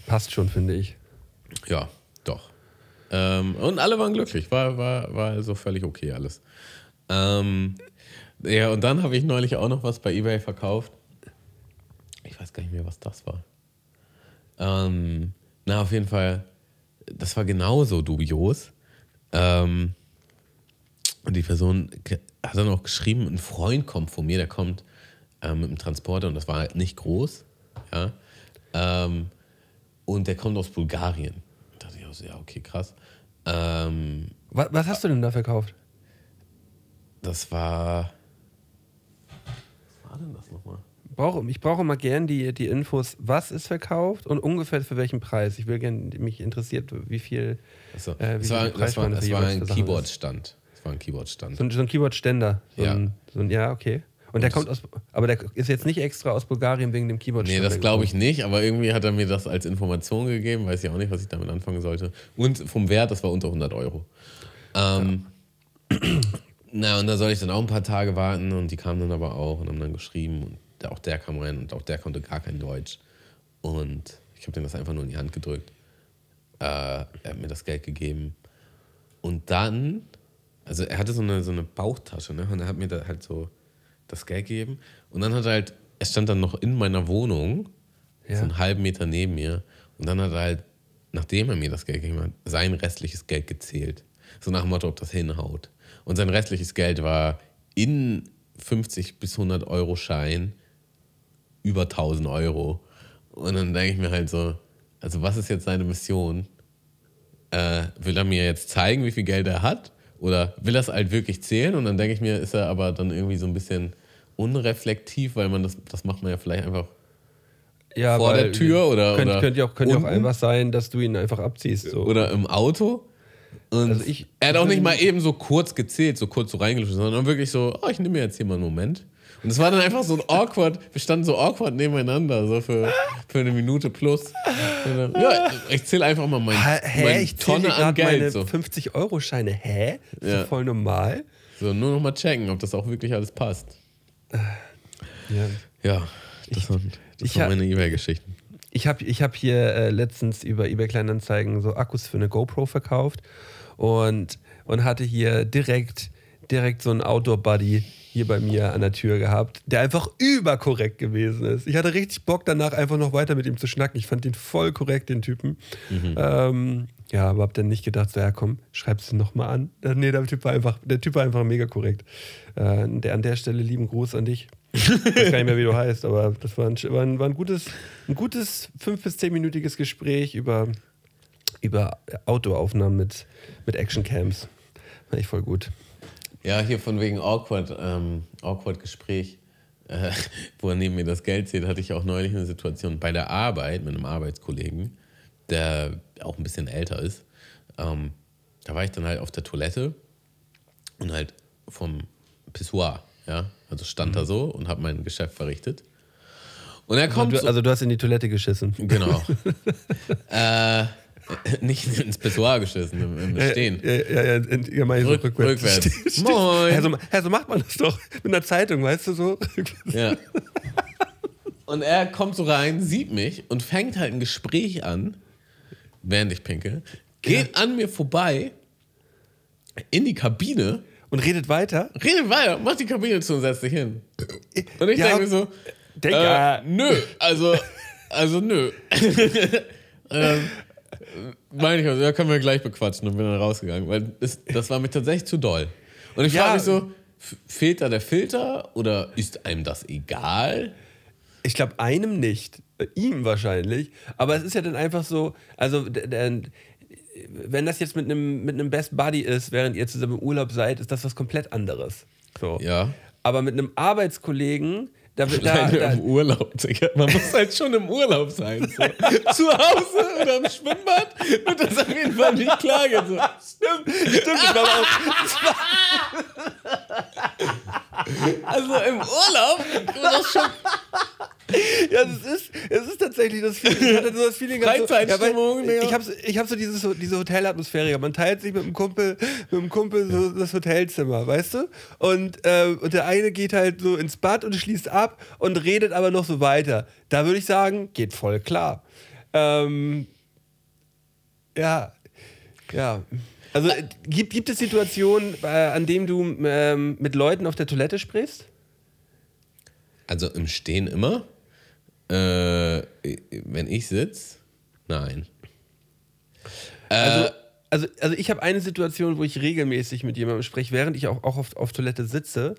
passt schon, finde ich. Ja, doch. Ähm, und alle waren glücklich. War, war, war also völlig okay alles. Ähm, ja, und dann habe ich neulich auch noch was bei Ebay verkauft. Ich weiß gar nicht mehr, was das war. Ähm, na, auf jeden Fall, das war genauso dubios. Ähm, und die Person hat dann auch geschrieben, ein Freund kommt von mir, der kommt ähm, mit dem Transporter und das war halt nicht groß. Ja. Ähm, und der kommt aus Bulgarien. Da dachte ich auch so, ja, okay, krass. Ähm, Was, was hast du denn da verkauft? das war. Was war denn das nochmal? Brauche, ich brauche mal gern die, die Infos, was ist verkauft und ungefähr für welchen Preis. Ich will gern, mich interessiert, wie viel. Achso, Äh, wie das viel war, das war, das war ein. Keyboard-Stand. Das war ein Keyboard-Stand. So ein, so ein Keyboard-Ständer. So Ja. ein, so ein, ja, okay. Und der kommt aus. Aber der ist jetzt nicht extra aus Bulgarien wegen dem keyboard Nee, das glaube ich nicht, aber irgendwie hat er mir das als Information gegeben, weiß ich auch nicht, was ich damit anfangen sollte. Und vom Wert, das war unter 100 Euro. Ähm, Na, und da soll ich dann auch ein paar Tage warten und die kamen dann aber auch und haben dann geschrieben und auch der kam rein und auch der konnte gar kein Deutsch. Und ich habe dem das einfach nur in die Hand gedrückt. Äh, er hat mir das Geld gegeben. Und dann, also er hatte so eine, so eine Bauchtasche, ne? Und er hat mir da halt so das Geld gegeben. Und dann hat er halt, er stand dann noch in meiner Wohnung, Ja. so einen halben Meter neben mir. Und dann hat er halt, nachdem er mir das Geld gegeben hat, sein restliches Geld gezählt. So nach dem Motto, ob das hinhaut. Und sein restliches Geld war in 50 bis 100 Euro Schein über 1000 Euro. Und dann denke ich mir halt so, also was ist jetzt seine Mission? Äh, will er mir jetzt zeigen, wie viel Geld er hat? Oder will er es halt wirklich zählen? Und dann denke ich mir, ist er aber dann irgendwie so ein bisschen unreflektiv, weil man das, das macht man ja vielleicht einfach ja, vor der Tür oder- Könnte, oder könnte ja auch, könnte auch einfach sein, dass du ihn einfach abziehst. So. oder im Auto. Und Also ich- er hat auch nicht mal eben so kurz gezählt, so kurz so reingeschmissen, sondern wirklich so, oh, ich nehme mir jetzt hier mal einen Moment. Und es war dann einfach so ein awkward, wir standen so awkward nebeneinander, so für, für eine Minute plus. Dann, ja, ich zähle einfach mal mein, Hä? Hä? meine Ich Tonne an gerade meine Geld. So. 50-Euro-Scheine. Hä? Ist Ja. voll normal. so, nur noch mal checken, ob das auch wirklich alles passt. Ja. Ja, das, waren, das ich waren meine E-Mail-Geschichten. Ich habe ich hab hier äh, letztens über eBay Kleinanzeigen so Akkus für eine GoPro verkauft und, und hatte hier direkt, direkt so einen Outdoor-Buddy hier bei mir an der Tür gehabt, der einfach überkorrekt gewesen ist. Ich hatte richtig Bock danach einfach noch weiter mit ihm zu schnacken. Ich fand ihn voll korrekt, den Typen. Ähm, ja, aber hab dann nicht gedacht, so, ja komm, schreib's ihn nochmal an. Äh, Nee, der Typ war einfach, der Typ war einfach mega korrekt. Äh, der, an der Stelle lieben Gruß an dich. Ich weiß gar nicht mehr, wie du heißt, aber das war ein, war ein, war ein gutes, ein gutes fünf- bis zehnminütiges Gespräch über, über Outdoor-Aufnahmen mit, mit Actioncams. Fand ich voll gut. Ja, hier von wegen awkward, ähm, awkward Gespräch, äh, wo er neben mir das Geld zählt, hatte ich auch neulich eine Situation bei der Arbeit mit einem Arbeitskollegen, der auch ein bisschen älter ist. Ähm, da war ich dann halt auf der Toilette und halt vom Pissoir, ja, also stand da so und habe mein Geschäft verrichtet. Und er kommt Du, so, also du hast in die Toilette geschissen. genau, äh, nicht ins Pissoir geschissen, im, im Stehen. Ja, ja, ja, ja meine so Rück- rückwärts. rückwärts. Stimmt. Moin. Ja, so, ja, so macht man das doch. Mit einer Zeitung, weißt du so? Ja. Und er kommt so rein, sieht mich und fängt halt ein Gespräch an, während ich pinkel, geht an mir vorbei in die Kabine, Und redet weiter. redet weiter, macht die Kabine zu und setzt sich hin. Und ich Ja, denke mir so, Digga. äh, nö, also, also nö. ähm, meine ich, also, ja, können wir gleich bequatschen und bin dann rausgegangen, weil das, das war mir tatsächlich zu doll. Und ich Ja. frage mich so, fehlt da der Filter oder ist einem das egal? Ich glaube, einem nicht. Äh, Ihm wahrscheinlich. Aber es ist ja dann einfach so, also d- wenn das jetzt mit einem mit einem Best Buddy ist, während ihr zusammen im Urlaub seid, ist das was komplett anderes. So. Ja. Aber mit einem Arbeitskollegen, da, da, da im Urlaub, Digga. Man muss halt schon im Urlaub sein. So. Zu Hause oder im Schwimmbad wird das auf jeden Fall nicht klar. So. stimmt, stimmt, das war auch, Also im Urlaub, das schon Ja, es ist, es ist tatsächlich das Feeling. Ich hatte so das Feeling gehabt, so, Freizeitstimmung, ja, ich habe ich hab so diese, so diese Hotelatmosphäre. Man teilt sich mit einem Kumpel, mit einem Kumpel so das Hotelzimmer, weißt du? Und, äh, und der eine geht halt so ins Bad und schließt ab und redet aber noch so weiter. Da würde ich sagen, geht voll klar. Ähm, ja, ja. Also äh, gibt, gibt es Situationen, äh, an denen du ähm, mit Leuten auf der Toilette sprichst? Also im Stehen immer. Äh, wenn ich sitze, nein. Also, also, also ich habe eine Situation, wo ich regelmäßig mit jemandem spreche, während ich auch, auch auf, auf Toilette sitze.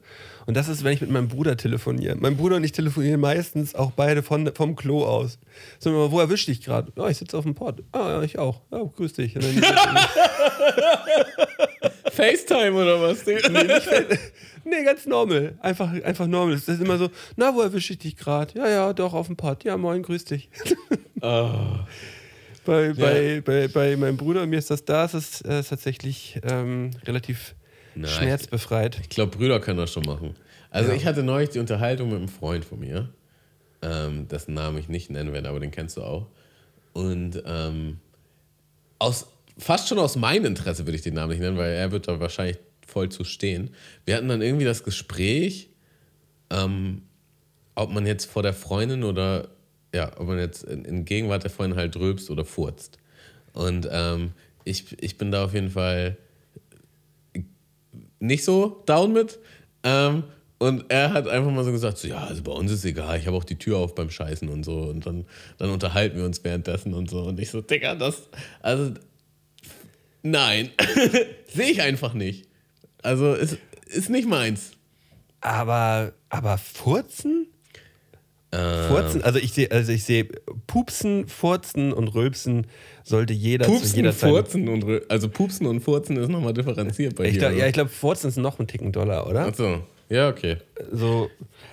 Und das ist, wenn ich mit meinem Bruder telefoniere. Mein Bruder und ich telefonieren meistens auch beide von, vom Klo aus. Sagen wir mal, wo erwischt dich gerade? Ja, ich sitze auf dem Pott. Ah, ja, ich auch. Ja, grüß dich. FaceTime oder was? Digga? nee, ganz normal. Einfach, einfach normal. Das ist immer so, na, wo erwische ich dich gerade? Ja, ja, doch, auf dem Pott. Ja, moin, grüß dich. Bei, bei, bei, bei meinem Bruder und mir ist das da, ist es äh, tatsächlich ähm, relativ Nein. schmerzbefreit. Ich glaube, Brüder können das schon machen. Also Ja. ich hatte neulich die Unterhaltung mit einem Freund von mir, ähm, dessen Namen ich nicht nennen werde, aber den kennst du auch. Und ähm, aus, fast schon aus meinem Interesse würde ich den Namen nicht nennen, weil er wird da wahrscheinlich voll zu stehen. Wir hatten dann irgendwie das Gespräch, ähm, ob man jetzt vor der Freundin oder ja, ob man jetzt in, in Gegenwart der Freundin halt rülpst oder furzt. Und ähm, ich, ich bin da auf jeden Fall nicht so down mit. Ähm, und er hat einfach mal so gesagt, so, ja, also bei uns ist egal, ich habe auch die Tür auf beim Scheißen und so. Und dann, dann unterhalten wir uns währenddessen und so. Und ich so, Digga, das, also, nein, sehe ich einfach nicht. Also, ist, ist nicht meins. Aber, aber Furzen? Ähm, Furzen, also ich sehe, also ich sehe Pupsen, Furzen und Rülpsen sollte jeder zu Pupsen, jeder Zeit. Furzen und, Rö- also Pupsen und Furzen ist nochmal differenziert bei Ich glaub, ja, ich glaube, Furzen ist noch ein Ticken doller, oder? Achso, ja, okay. So,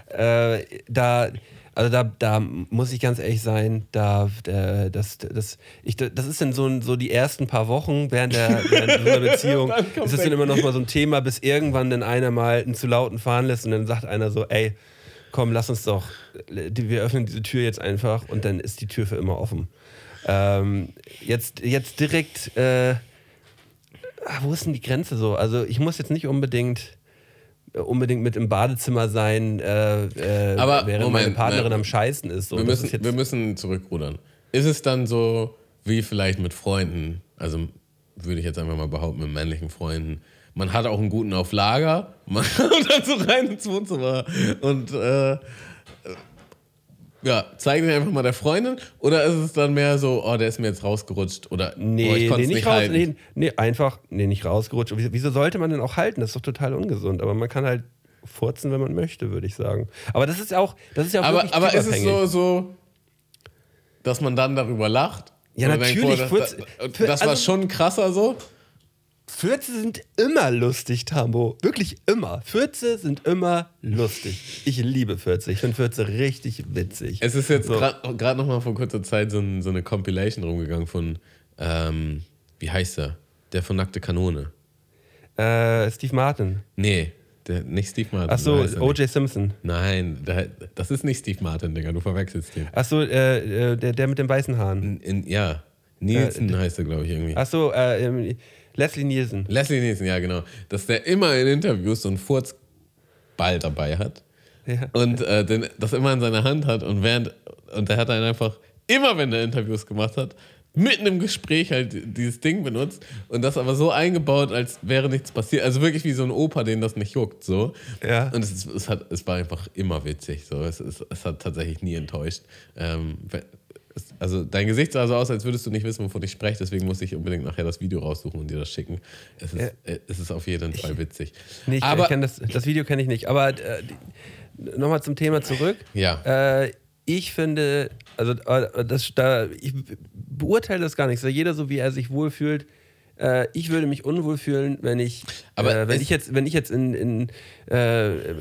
äh, da, also da, da muss ich ganz ehrlich sein, da, äh, das, das, ich, das ist dann so, so die ersten paar Wochen während, der, während so einer Beziehung, ist das dann immer noch mal so ein Thema, bis irgendwann dann einer mal einen zu lauten fahren lässt und dann sagt einer so, ey, komm, lass uns doch, wir öffnen diese Tür jetzt einfach und dann ist die Tür für immer offen. Ähm, jetzt, jetzt direkt, äh, ah, wo ist denn die Grenze so? Also ich muss jetzt nicht unbedingt äh, unbedingt mit im Badezimmer sein, äh, äh, Aber während Moment, meine Partnerin ne, am Scheißen ist. So, wir, müssen, ist wir müssen zurückrudern. Ist es dann so wie vielleicht mit Freunden? Also würde ich jetzt einfach mal behaupten, mit männlichen Freunden. Man hat auch einen guten auf Lager, man kommt dann so rein ins Wohnzimmer und äh, ja, zeigen wir einfach mal der Freundin oder ist es dann mehr so, oh, der ist mir jetzt rausgerutscht oder oh, nee, ich konnte nee, es nicht nicht raus, halten. nee, nee, einfach, nee, nicht rausgerutscht. Wieso, sollte man denn auch halten? Das ist doch total ungesund. Aber man kann halt furzen, wenn man möchte, würde ich sagen. Aber das ist auch, das ist ja auch Aber, aber ist es so, so, dass man dann darüber lacht? Ja, Oder denkt, natürlich, boah, das, das, das war also- schon krasser so. Fürze sind immer lustig, Tambo. Wirklich immer. Fürze sind immer lustig. Ich liebe Fürze. Ich finde Fürze richtig witzig. Es ist jetzt So. gerade noch mal vor kurzer Zeit so, ein, so eine Compilation rumgegangen von, ähm, wie heißt er? Der von Nackte Kanone. Äh, Steve Martin. Nee, der, nicht Steve Martin. Achso, so. O.J. Simpson. Nein, der, das ist nicht Steve Martin, Digga, du verwechselst den. Achso, äh, äh, der, der mit den weißen Haaren. In, in, ja, Nielsen Äh, heißt er, glaube ich, irgendwie. Achso, äh, ähm, Leslie Nielsen. Leslie Nielsen, ja, genau. Dass der immer in Interviews so einen Furzball dabei hat. Ja. und äh, den, das immer in seiner Hand hat und während und der hat dann einfach immer wenn er Interviews gemacht hat mitten im Gespräch halt dieses Ding benutzt und das aber so eingebaut als wäre nichts passiert also wirklich wie so ein Opa den das nicht juckt so Ja. und es, ist- es hat es war einfach immer witzig so es, es, es hat tatsächlich nie enttäuscht ähm, also dein Gesicht sah so aus als würdest du nicht wissen wovon ich spreche deswegen muss ich unbedingt nachher das Video raussuchen und dir das schicken es ist, Ja. äh, es ist auf jeden Fall witzig Nee, ich, aber ich das, das Video kenne ich nicht. Aber äh, nochmal zum Thema zurück. ja Äh, ich finde, also äh, das, da, ich beurteile das gar nicht. So jeder so, wie er sich wohlfühlt. Äh, ich würde mich unwohl fühlen, wenn ich, Aber äh, wenn ich jetzt, wenn ich jetzt in, in äh,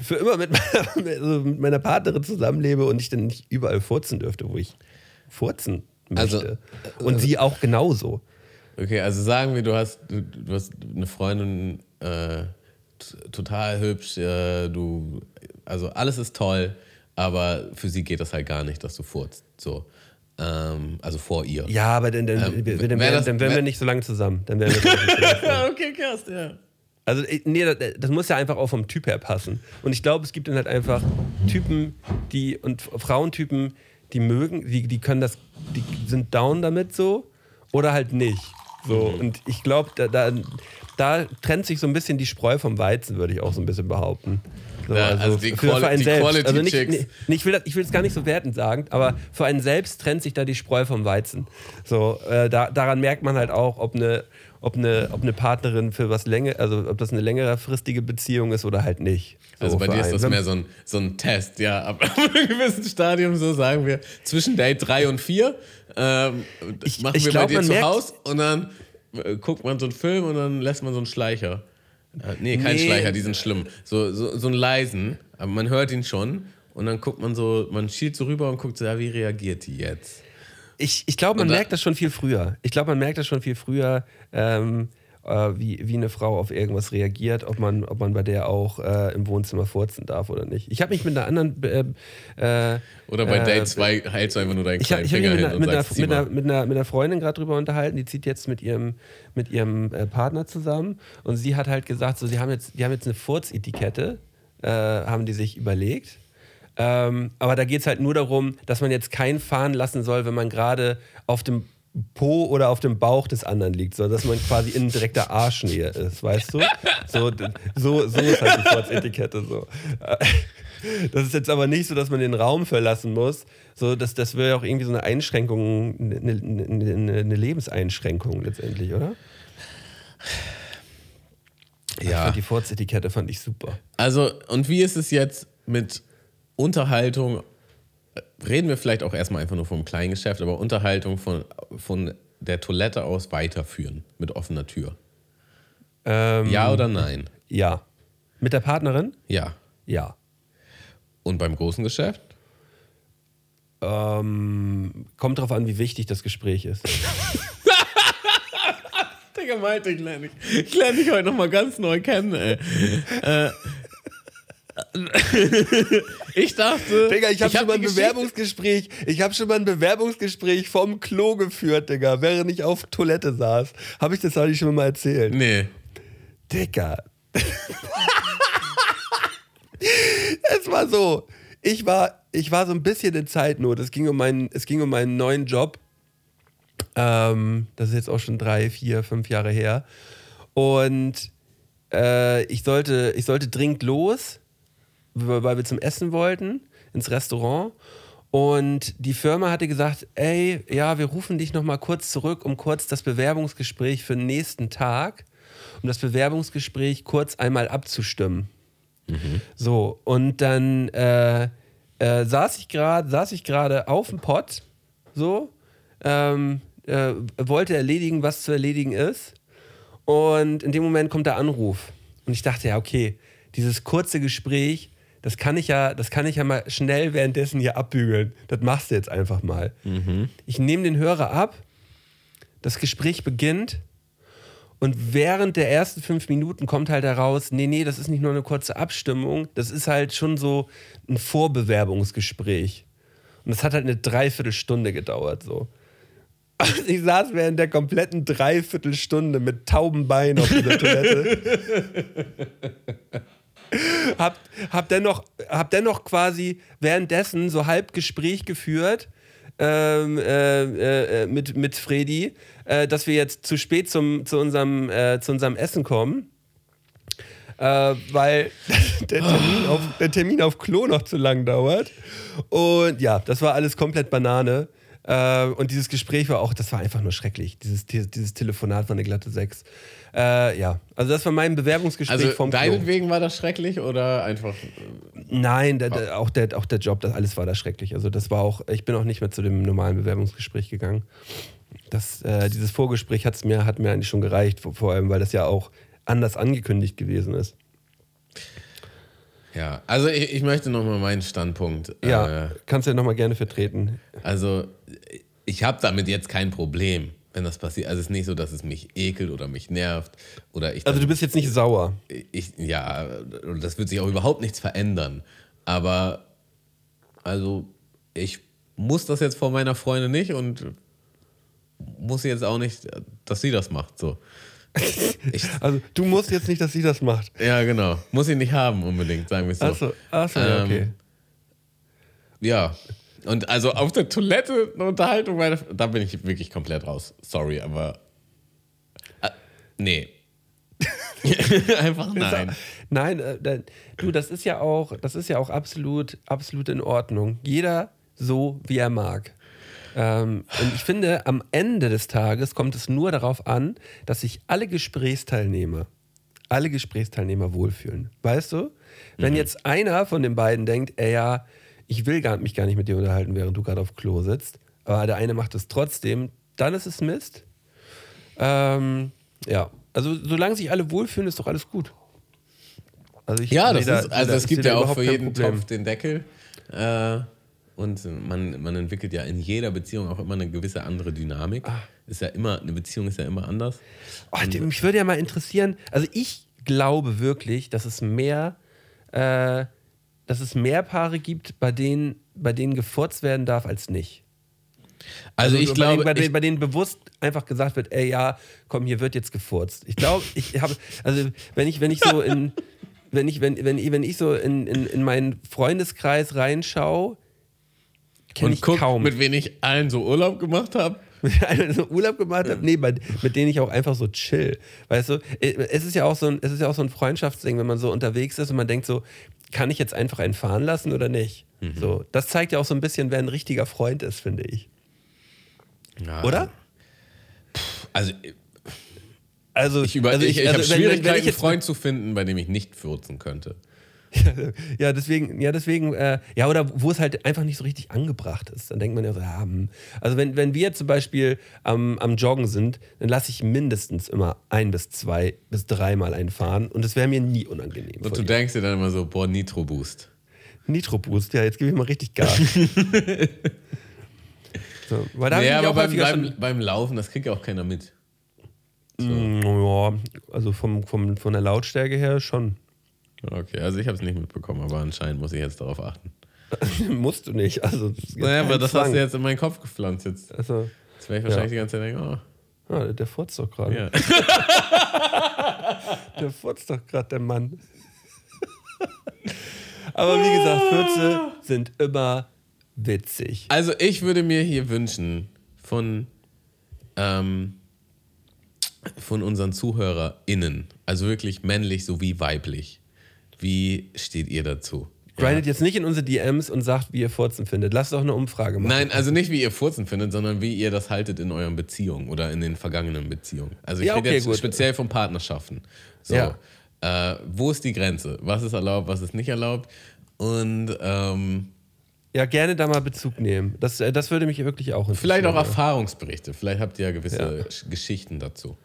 für immer mit meiner, also mit meiner Partnerin zusammenlebe und ich dann nicht überall furzen dürfte, wo ich furzen möchte. Also, und sie auch genauso. Okay, also sagen wir, du hast, du, du hast eine Freundin, äh, total hübsch, äh, du, also alles ist toll, aber für sie geht das halt gar nicht, dass du furzt. So. Ähm, also vor ihr. Ja, aber dann, dann, Ähm, dann, dann, dann wären wär- wir nicht so lange zusammen. Dann wären wir so lange zusammen. okay, krass, ja. Also, äh, nee, das, das muss ja einfach auch vom Typ her passen. Und ich glaube, es gibt dann halt einfach Typen, die und Frauentypen, die mögen, die, die können das, die sind down damit so oder halt nicht. So. Mhm. Und ich glaube, da, da, da trennt sich so ein bisschen die Spreu vom Weizen, würde ich auch so ein bisschen behaupten. So, Ja, also die Quali- die Quality also nicht, Chicks. nicht, ich will das, ich will es gar nicht so wertend sagen, aber für einen selbst trennt sich da die Spreu vom Weizen. So, äh, da, daran merkt man halt auch, ob eine, ob eine, ob eine Partnerin für was länger, also ob das eine längerfristige Beziehung ist oder halt nicht. So Also bei dir ist das Wenn- mehr so ein, so ein Test, ja. Ab einem gewissen Stadium, so sagen wir, zwischen Date 3 und 4 ähm, Ich- machen ich wir glaub, bei dir zu merkt- Haus und dann äh, guckt man so einen Film und dann lässt man so einen Schleicher. Äh, nee, kein Nee. Schleicher, die sind schlimm. So, so, so einen leisen, aber man hört ihn schon und dann guckt man so, man schielt so rüber und guckt so, ja, wie reagiert die jetzt? Ich, ich glaube, man merkt das schon viel früher. Ich glaube, man merkt das schon viel früher, ähm, äh, wie, wie eine Frau auf irgendwas reagiert, ob man, ob man bei der auch äh, im Wohnzimmer furzen darf oder nicht. Ich habe mich mit einer anderen. Äh, äh, Oder bei äh, Date 2 hältst du einfach nur deinen Ich kleinen hab mich Finger mit, hin einer, und mit, einer, mit, einer, mit, einer, mit einer Freundin gerade drüber unterhalten, die zieht jetzt mit ihrem, mit ihrem äh, Partner zusammen und sie hat halt gesagt, so, sie haben jetzt, die haben jetzt eine Furzetikette, haben die sich überlegt. Ähm, aber da geht es halt nur darum, dass man jetzt keinen fahren lassen soll, wenn man gerade auf dem Po oder auf dem Bauch des anderen liegt, sondern dass man quasi in direkter Arschnähe ist, weißt du? So, so, so ist halt die Furzetikette so. Das ist jetzt aber nicht so, dass man den Raum verlassen muss. So, das, das wäre ja auch irgendwie so eine Einschränkung, eine, eine, eine, eine Lebenseinschränkung letztendlich, oder? Ja. die Furzetikette fand ich super. Also, und wie ist es jetzt mit Unterhaltung? Reden wir vielleicht auch erstmal einfach nur vom Kleingeschäft, aber Unterhaltung von, von der Toilette aus weiterführen mit offener Tür. Ähm, Ja oder nein? Ja. Mit der Partnerin? Ja. Ja. Und beim großen Geschäft? Ähm, kommt drauf an, wie wichtig das Gespräch ist. Digga, meinte, ich lerne dich, ich lerne dich heute nochmal ganz neu kennen, ey. äh, ich dachte. Digga, ich habe hab schon mal ein Geschichte- Bewerbungsgespräch, ich habe schon mal ein Bewerbungsgespräch vom Klo geführt, Digga, während ich auf Toilette saß. Habe ich das eigentlich schon mal erzählt? Nee. Digga. es war so. Ich war, ich war so ein bisschen in Zeitnot. Es ging um meinen, es ging um meinen neuen Job. Ähm, das ist jetzt auch schon drei, vier, fünf Jahre her. Und äh, ich, sollte, ich sollte dringend los, weil wir zum Essen wollten, ins Restaurant. Und die Firma hatte gesagt, ey, ja, wir rufen dich noch mal kurz zurück, um kurz das Bewerbungsgespräch für den nächsten Tag, um das Bewerbungsgespräch kurz einmal abzustimmen. So, und dann äh, äh, saß ich gerade saß ich gerade auf dem Pott, so, ähm, äh, wollte erledigen, was zu erledigen ist. Und in dem Moment kommt der Anruf. Und ich dachte, ja, okay, dieses kurze Gespräch, das kann ich ja, das kann ich ja mal schnell währenddessen hier abbügeln. Das machst du jetzt einfach mal. Ich nehme den Hörer ab, das Gespräch beginnt und während der ersten fünf Minuten kommt halt heraus, nee, nee, das ist nicht nur eine kurze Abstimmung, das ist halt schon so ein Vorbewerbungsgespräch. Und das hat halt eine Dreiviertelstunde gedauert so. Also ich saß während der kompletten Dreiviertelstunde mit tauben Beinen auf dieser Toilette. hab, hab, dennoch, hab dennoch quasi währenddessen so halb Gespräch geführt ähm, äh, äh, mit, mit Freddy, äh, dass wir jetzt zu spät zum, zu, unserem, äh, zu unserem Essen kommen. Äh, weil der Termin, auf, der Termin auf Klo noch zu lang dauert. Und ja, das war alles komplett Banane. Äh, und dieses Gespräch war auch, das war einfach nur schrecklich. Dieses, dieses, Telefonat war eine glatte Sechs. Äh, ja, also das war mein Bewerbungsgespräch Also vom Klo. deinetwegen war das schrecklich oder einfach. Nein, der, der, auch, der, auch der Job, das alles war da schrecklich. Also das war auch, ich bin auch nicht mehr zu dem normalen Bewerbungsgespräch gegangen. Das, äh, dieses Vorgespräch hat's mir, hat mir eigentlich schon gereicht, vor, vor allem, weil das ja auch anders angekündigt gewesen ist. Ja, also ich, ich möchte nochmal meinen Standpunkt. Ja, Äh, kannst du ja nochmal gerne vertreten. also ich habe damit jetzt kein Problem, wenn das passiert. Also es ist nicht so, dass es mich ekelt oder mich nervt oder ich. Also du bist jetzt nicht sauer. ich ja, das wird sich auch überhaupt nichts verändern. Aber also ich muss das jetzt vor meiner Freundin nicht und muss jetzt auch nicht, dass sie das macht. So. Ich, also du musst jetzt nicht, dass sie das macht. Ja, genau. Muss ich nicht haben unbedingt, sagen wir es so. Achso, achso ähm, okay. Ja. Und also auf der Toilette eine Unterhaltung, da bin ich wirklich komplett raus. Sorry, aber. Äh, nee. Einfach nein. Nein, äh, du, das ist ja auch, das ist ja auch absolut, absolut in Ordnung. Jeder so, wie er mag. Ähm, und ich finde, am Ende des Tages kommt es nur darauf an, dass sich alle Gesprächsteilnehmer, alle Gesprächsteilnehmer wohlfühlen. Weißt du? Wenn mhm. jetzt einer von den beiden denkt, ey, ja, ich will gar, mich gar nicht mit dir unterhalten, während du gerade auf Klo sitzt, aber der eine macht es trotzdem, dann ist es Mist. Ähm, ja, also solange sich alle wohlfühlen, ist doch alles gut. Also ich, ja, das da, ist, also es gibt ja auch für jeden. Topf den Deckel. Äh, und man, man entwickelt ja in jeder Beziehung auch immer eine gewisse andere Dynamik. Ah. Ist ja immer, eine Beziehung ist ja immer anders. Oh, mich würde ja mal interessieren, also ich glaube wirklich, dass es mehr, äh, dass es mehr Paare gibt, bei denen, bei denen gefurzt werden darf als nicht. Also, also ich glaube, bei, denen, bei, denen, bewusst einfach gesagt wird, ey ja, komm, hier wird jetzt gefurzt. Ich glaube, ich habe, also wenn ich, wenn ich so in, wenn ich, wenn, wenn, wenn ich so in, in, in meinen Freundeskreis reinschaue, kenne ich guck, kaum. Mit wem ich allen so Urlaub gemacht habe. Mit allen so Urlaub gemacht habe? Nee, bei, mit denen ich auch einfach so chill. Weißt du, äh, es ist ja auch so ein, es ist ja auch so ein Freundschaftsding, wenn man so unterwegs ist und man denkt so, kann ich jetzt einfach einen fahren lassen oder nicht? Mhm. So, das zeigt ja auch so ein bisschen, wer ein richtiger Freund ist, finde ich. Ja. Oder? Also, also ich, also ich, ich, ich also habe Schwierigkeiten, wenn, wenn einen Freund zu finden, bei dem ich nicht furzen könnte. ja, deswegen, ja, deswegen, äh, ja, oder wo es halt einfach nicht so richtig angebracht ist. Dann denkt man ja so, ja, hm. also wenn, wenn wir zum Beispiel am, am Joggen sind, dann lasse ich mindestens immer ein bis zwei bis dreimal einfahren und das wäre mir nie unangenehm. Und du dir. denkst dir dann immer so, boah, Nitro Boost. Nitro Boost, ja, jetzt gebe ich mal richtig Gas. so, weil da ja, aber beim, beim, beim Laufen, das kriegt ja auch keiner mit. So. Mm, ja, also vom, vom, von der Lautstärke her schon. Okay, also ich habe es nicht mitbekommen, aber anscheinend muss ich jetzt darauf achten. Musst du nicht. Also, naja, aber das Zwang. hast du jetzt in meinen Kopf gepflanzt. Jetzt, also, jetzt werde ich wahrscheinlich ja. die ganze Zeit denken, oh. Ah, der furzt doch gerade. Ja. der furzt doch gerade, der Mann. aber wie gesagt, Fürze sind immer witzig. Also ich würde mir hier wünschen von, ähm, von unseren ZuhörerInnen, also wirklich männlich sowie weiblich, wie steht ihr dazu? Grindet jetzt nicht in unsere DMs und sagt, wie ihr Furzen findet. Lasst doch eine Umfrage machen. Nein, also nicht, wie ihr Furzen findet, sondern wie ihr das haltet in euren Beziehungen oder in den vergangenen Beziehungen. Also ich ja, rede jetzt gut. speziell von Partnerschaften. So, ja. äh, wo ist die Grenze? Was ist erlaubt, was ist nicht erlaubt? Und ähm, ja, gerne da mal Bezug nehmen. Das, äh, das würde mich wirklich auch interessieren. Vielleicht auch Erfahrungsberichte. Vielleicht habt ihr ja gewisse ja. Geschichten dazu.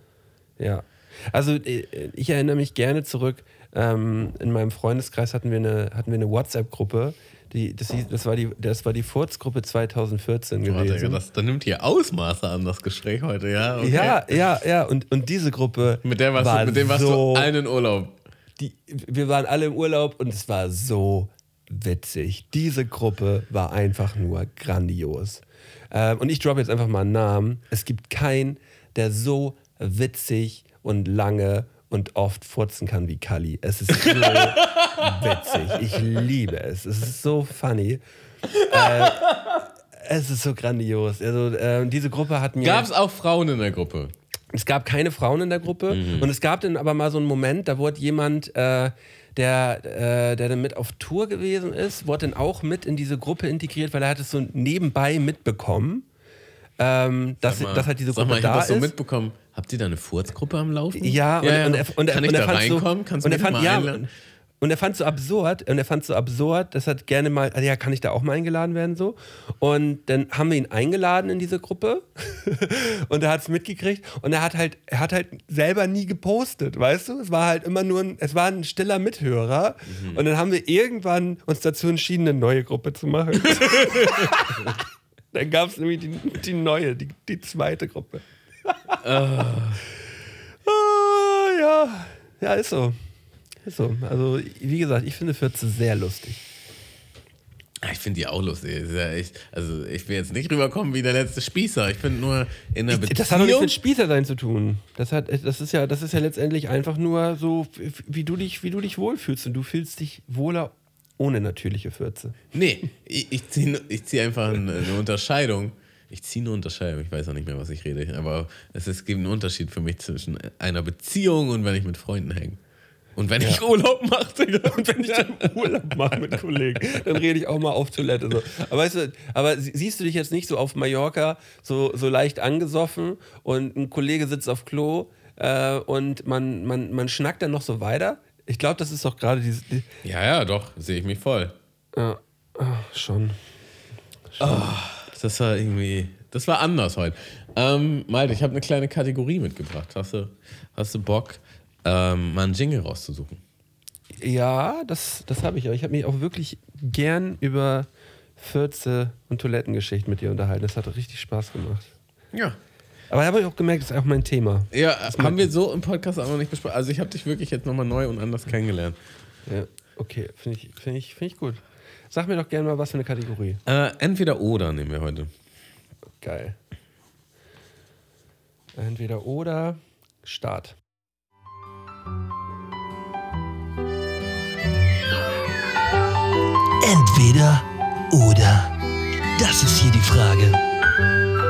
Ja. Also äh, ich erinnere mich gerne zurück ähm, in meinem Freundeskreis hatten wir eine, hatten wir eine WhatsApp-Gruppe. Die, das, das, war die, das war die Furzgruppe 2014 gewesen. Warte, das, das nimmt hier Ausmaße an, das Gespräch heute, ja? Okay. Ja, ja, ja. Und, und diese Gruppe. Mit der warst, war du, mit dem warst so, du allen in Urlaub. Die, wir waren alle im Urlaub und es war so witzig. Diese Gruppe war einfach nur grandios. Ähm, und ich droppe jetzt einfach mal einen Namen. Es gibt keinen, der so witzig und lange und oft furzen kann wie Kali. Es ist so witzig. Ich liebe es. Es ist so funny. Äh, es ist so grandios. Also, äh, diese Gruppe hat mir. Gab es auch Frauen in der Gruppe? Es gab keine Frauen in der Gruppe. Mhm. Und es gab dann aber mal so einen Moment, da wurde jemand. Äh, der, äh, der dann mit auf Tour gewesen ist, wurde dann auch mit in diese Gruppe integriert, weil er hat es so nebenbei mitbekommen, ähm, dass, mal, dass halt diese Gruppe mal, ich da das so mitbekommen. Habt ihr da eine Furzgruppe am Laufen? Ja, und, ja, und, er, und, Kann und ich da reinkommen? So, Kannst du mich fand, mal ja, einladen? Und er fand so absurd, und er fand so absurd, dass er gerne mal, also ja, kann ich da auch mal eingeladen werden so? Und dann haben wir ihn eingeladen in diese Gruppe und er hat es mitgekriegt und er hat halt, er hat halt selber nie gepostet, weißt du? Es war halt immer nur ein, es war ein stiller Mithörer mhm. und dann haben wir irgendwann uns dazu entschieden, eine neue Gruppe zu machen. dann gab es nämlich die, die neue, die, die zweite Gruppe. Ah, ja. Ja, ist so. Ist so. Also, wie gesagt, ich finde Fürze sehr lustig. Ah, Ich finde die auch lustig. Ist ja echt, also ich will jetzt nicht rüberkommen wie der letzte Spießer. Ich finde nur in der Beziehung. Das hat doch nichts mit Spießersein zu tun. Das, hat, das, ist ja, das ist ja letztendlich einfach nur so, wie du dich, wie du dich wohlfühlst. Und du fühlst dich wohler ohne natürliche Fürze. Nee, ich, ich ziehe ich zieh einfach eine, eine Unterscheidung. Ich ziehe eine Unterscheidung. Ich weiß auch nicht mehr, was ich rede. Aber es, ist, es gibt einen Unterschied für mich zwischen einer Beziehung und wenn ich mit Freunden hänge. Und wenn ich Urlaub mache, Digga. Und wenn ich dann Urlaub mache mit Kollegen, dann rede ich auch mal auf Toilette. So. Aber, weißt du, aber sie- siehst du dich jetzt nicht so auf Mallorca so, so leicht angesoffen und ein Kollege sitzt auf Klo äh, und man, man, man schnackt dann noch so weiter? Ich glaube, das ist doch gerade dieses. Die, Ja, ja, doch, sehe ich mich voll. ja, ah, schon. Das war irgendwie, das war anders heute. Ähm, Malte, ich habe eine kleine Kategorie mitgebracht. Hast du, hast du Bock, ähm, mal einen Jingle rauszusuchen? Ja, das, das habe ich. Aber ich habe mich auch wirklich gern über Fürze und Toilettengeschichten mit dir unterhalten. Das hat richtig Spaß gemacht. Ja. Aber habe ich auch gemerkt, das ist auch mein Thema. Ja, haben wir so im Podcast auch noch nicht besprochen. Also ich habe dich wirklich jetzt nochmal neu und anders kennengelernt. Ja, okay, finde ich, find ich, find ich gut. Sag mir doch gerne mal, was für eine Kategorie. Äh, entweder oder nehmen wir heute. Geil. Entweder oder Start. Entweder oder. Das ist hier die Frage.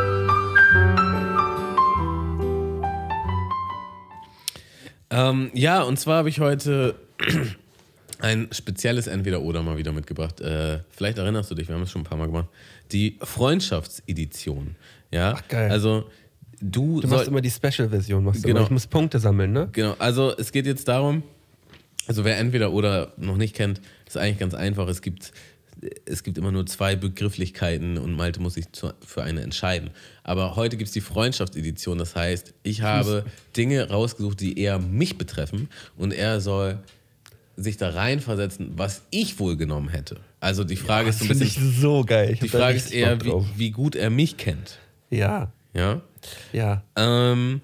Ähm, ja, und zwar habe ich heute ein spezielles Entweder-Oder mal wieder mitgebracht. Äh, vielleicht erinnerst du dich, wir haben es schon ein paar Mal gemacht. Die Freundschaftsedition. Ja, Ach, geil. Also du, Du machst immer die Special-Version. machst du Genau. immer. Ich muss Punkte sammeln, ne? Genau, also es geht jetzt darum, also wer entweder oder noch nicht kennt, ist eigentlich ganz einfach. Es gibt, es gibt immer nur zwei Begrifflichkeiten und Malte muss sich zu, für eine entscheiden. Aber heute gibt es die Freundschaftsedition, das heißt, ich habe Dinge rausgesucht, die eher mich betreffen und er soll sich da reinversetzen, was ich wohl genommen hätte. Also die Frage ist so ein bisschen, ich so geil. Ich die Frage ist eher, wie, wie gut er mich kennt. Ja, Ja? ja. Ähm,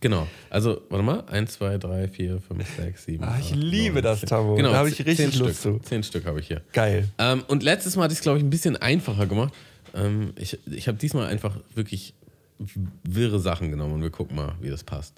genau. Also, warte mal. 1, 2, 3, 4, 5, 6, 7. Ah, ich liebe das, Tamo. Genau, Da habe ich zehn richtig Stück. Lust zu. Zehn Stück habe ich hier. Geil. Ähm, und letztes Mal hatte ich es, glaube ich, ein bisschen einfacher gemacht. Ähm, ich ich habe diesmal einfach wirklich wirre Sachen genommen und wir gucken mal, wie das passt.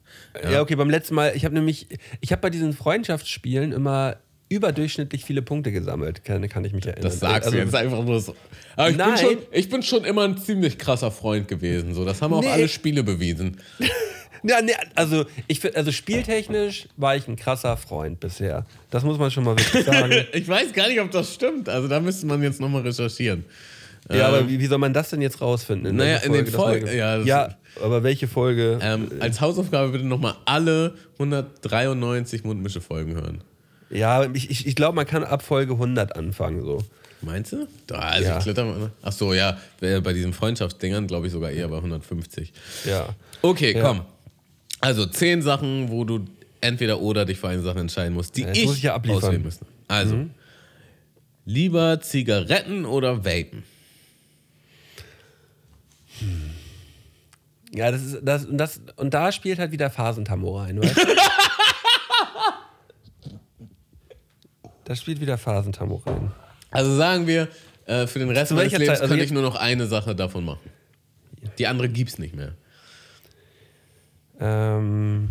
Ja, okay, beim letzten Mal, ich habe nämlich, ich habe bei diesen Freundschaftsspielen immer überdurchschnittlich viele Punkte gesammelt, kann, kann ich mich erinnern. Das sagst Also- du jetzt einfach nur so. Aber ich bin, Nein. schon, ich bin schon immer ein ziemlich krasser Freund gewesen. So. Das haben auch Nee. alle Spiele bewiesen. Ja, nee, also ich also spieltechnisch war ich ein krasser Freund bisher. Das muss man schon mal wirklich sagen. Ich weiß gar nicht, ob das stimmt. Also da müsste man jetzt nochmal recherchieren. ja, aber wie, wie soll man das denn jetzt rausfinden? Naja, welcher in den Folgen- ge- ja, ja, aber welche Folge? Ähm, als Hausaufgabe bitte nochmal alle 193 Mundmische-Folgen hören. Ja, ich, ich, ich glaube, man kann ab Folge 100 anfangen so. Meinst du? Da, also Ja. ich kletter mal. Ach so, ja. Bei diesen Freundschaftsdingern glaube ich sogar eher bei 150. Ja. Okay, Ja. komm. Also zehn Sachen, wo du entweder oder dich für eine Sache entscheiden musst, die Ja, ich, muss ich ja. Mhm. auswählen müsste. Also, lieber Zigaretten oder Vapen? Ja, das ist das und das und da spielt halt wieder Phasentammo rein, weißt du? Da spielt wieder Phasentammo rein. Also sagen wir, äh, für den Rest meines Lebens Zeit? Also könnte ich nur noch eine Sache davon machen. Die andere gibt's nicht mehr. Ähm,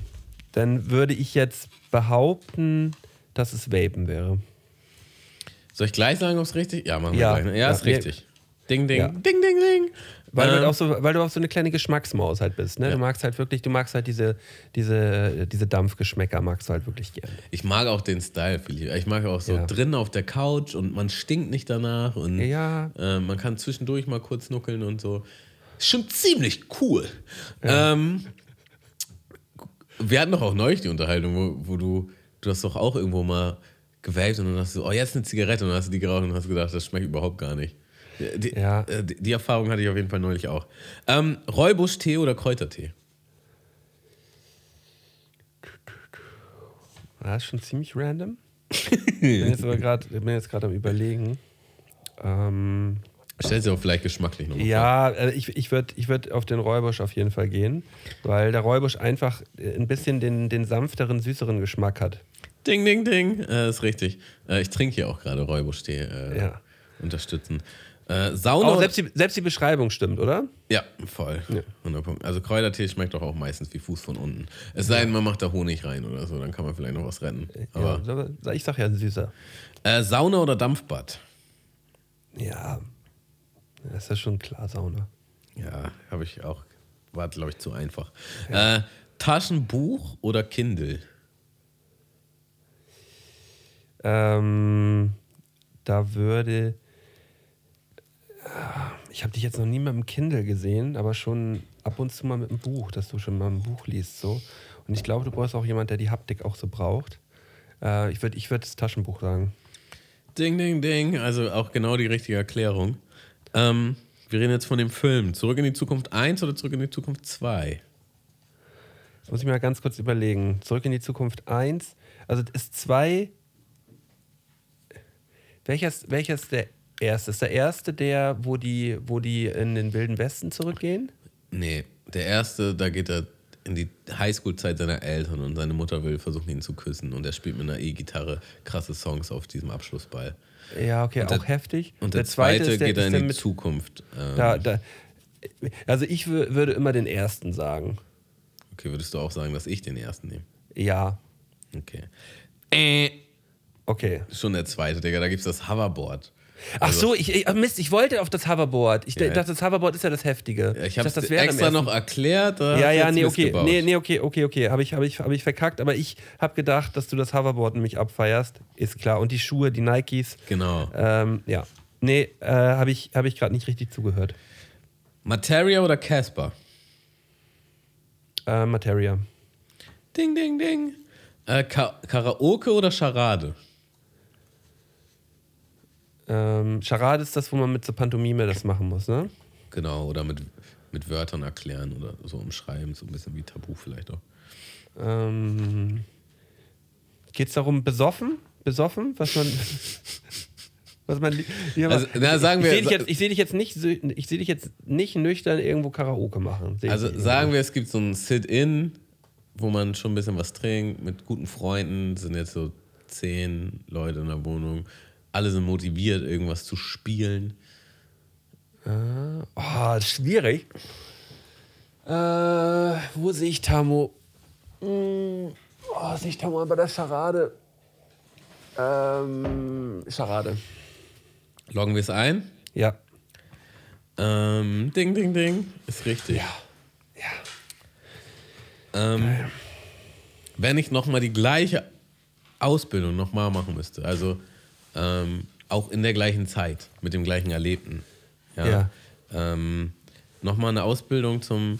dann würde ich jetzt behaupten, dass es Vapen wäre. Soll ich gleich sagen, ob es richtig Ja, machen wir Ja. gleich. ne? Ja, Ja. ist richtig. Ding, ding, Ja. ding, ding, ding. Weil, du Ähm, halt auch so, weil du auch so eine kleine Geschmacksmaus halt bist. Ne? Ja. Du magst halt wirklich, du magst halt diese, diese, diese Dampfgeschmäcker, magst du halt wirklich gern. Ich mag auch den Style viel. Ich mag auch so Ja. drin auf der Couch und man stinkt nicht danach und Ja. äh, man kann zwischendurch mal kurz nuckeln und so. Ist schon ziemlich cool. Ähm, wir hatten doch auch neulich die Unterhaltung, wo, wo du, du hast doch auch irgendwo mal gewählt und dann hast du, oh, jetzt eine Zigarette und dann hast du die geraucht und hast gedacht, das schmeckt überhaupt gar nicht. Die, Ja. äh, die, die Erfahrung hatte ich auf jeden Fall neulich auch. Ähm, Räubusch-Tee oder Kräutertee? Das ist schon ziemlich random. Ich bin jetzt aber gerade am überlegen. Ähm, Stellt sich auch vielleicht geschmacklich nochmal Ja, äh, ich, ich würde ich würd auf den Räubusch auf jeden Fall gehen, weil der Räubusch einfach äh, ein bisschen den, den sanfteren, süßeren Geschmack hat. Ding, ding, ding. Äh, ist richtig. Äh, ich trinke hier auch gerade Räubusch-Tee. Äh, Ja. Unterstützen. Äh, Sauna. Auch selbst die, selbst die Beschreibung stimmt, oder? ja, voll. 100 Punkte. Also Kräutertee schmeckt doch auch meistens wie Fuß von unten. Es sei denn, man macht da Honig rein oder so, dann kann man vielleicht noch was retten. Aber ja, ich sag ja süßer. äh, Sauna oder Dampfbad? Ja, das ist ja schon klar, Sauna. Ja, habe ich auch. War, glaube ich, zu einfach. Äh, Taschenbuch oder Kindle? Ähm, da würde. Ich habe dich jetzt noch nie mit dem Kindle gesehen, aber schon ab und zu mal mit dem Buch, dass du schon mal ein Buch liest. So. Und ich glaube, du brauchst auch jemand, der die Haptik auch so braucht. Äh, ich würde ich würd das Taschenbuch sagen. Ding, ding, ding. Also auch genau die richtige Erklärung. Ähm, wir reden jetzt von dem Film. Zurück in die Zukunft 1 oder Zurück in die Zukunft 2? Jetzt muss ich mal ganz kurz überlegen. Zurück in die Zukunft 1. Also ist 2. Welcher ist, welcher ist der erste? Ist der erste der, wo die, wo die in den Wilden Westen zurückgehen? Nee, der erste, da geht er in die Highschool-Zeit seiner Eltern und seine Mutter will versuchen, ihn zu küssen und er spielt mit einer E-Gitarre krasse Songs auf diesem Abschlussball. Ja, okay, der- auch heftig. Und der, zweite, ist der- geht ist in der die mit- Zukunft. Ähm, Da, da, also ich wür- würde immer den ersten sagen. Okay, würdest du auch sagen, dass ich den ersten nehme? Ja, Okay. Äh, okay. schon der zweite, Digga, da gibt es das Hoverboard. Ach so, ich, ich, Mist, ich wollte auf das Hoverboard. Ich Ja. dachte, das Hoverboard ist ja das Heftige. Ja, ich habe das extra noch erklärt. Ja, ja, nee, okay. Nee, nee, okay, okay, okay. Habe ich, hab ich, hab ich verkackt, aber ich habe gedacht, dass du das Hoverboard nämlich abfeierst. Ist klar. Und die Schuhe, die Nikes. Genau. Ähm, ja. Nee, äh, habe ich, hab ich gerade nicht richtig zugehört. Materia oder Casper? Äh, Materia. Ding, ding, ding. Äh, Ka Karaoke oder Charade? Ähm, Charade ist das, wo man mit so Pantomime das machen muss, ne? Genau, oder mit, mit Wörtern erklären oder so umschreiben, so ein bisschen wie Tabu vielleicht auch. Ähm, Geht es darum, besoffen? Besoffen? Was man. was man lieber Also, na, sagen ich, wir- ich sehe dich, seh dich jetzt nicht, ich sehe dich jetzt nicht nüchtern irgendwo Karaoke machen. Seh Also sagen wir, es gibt so ein Sit-In, wo man schon ein bisschen was trinkt, mit guten Freunden, sind jetzt so zehn Leute in der Wohnung. Alle sind motiviert, irgendwas zu spielen. Oh, das ist schwierig. Äh, wo sehe ich Tamo? Hm, oh, sehe ich Tamo bei der Charade? Ähm, Charade. Loggen wir es ein. Ja. Ähm, ding, ding, ding. Ist richtig. Ja. Ähm, wenn ich nochmal die gleiche Ausbildung nochmal machen müsste, also ähm, auch in der gleichen Zeit, mit dem gleichen Erlebten. Ja. Ja. Ähm, nochmal eine Ausbildung zum,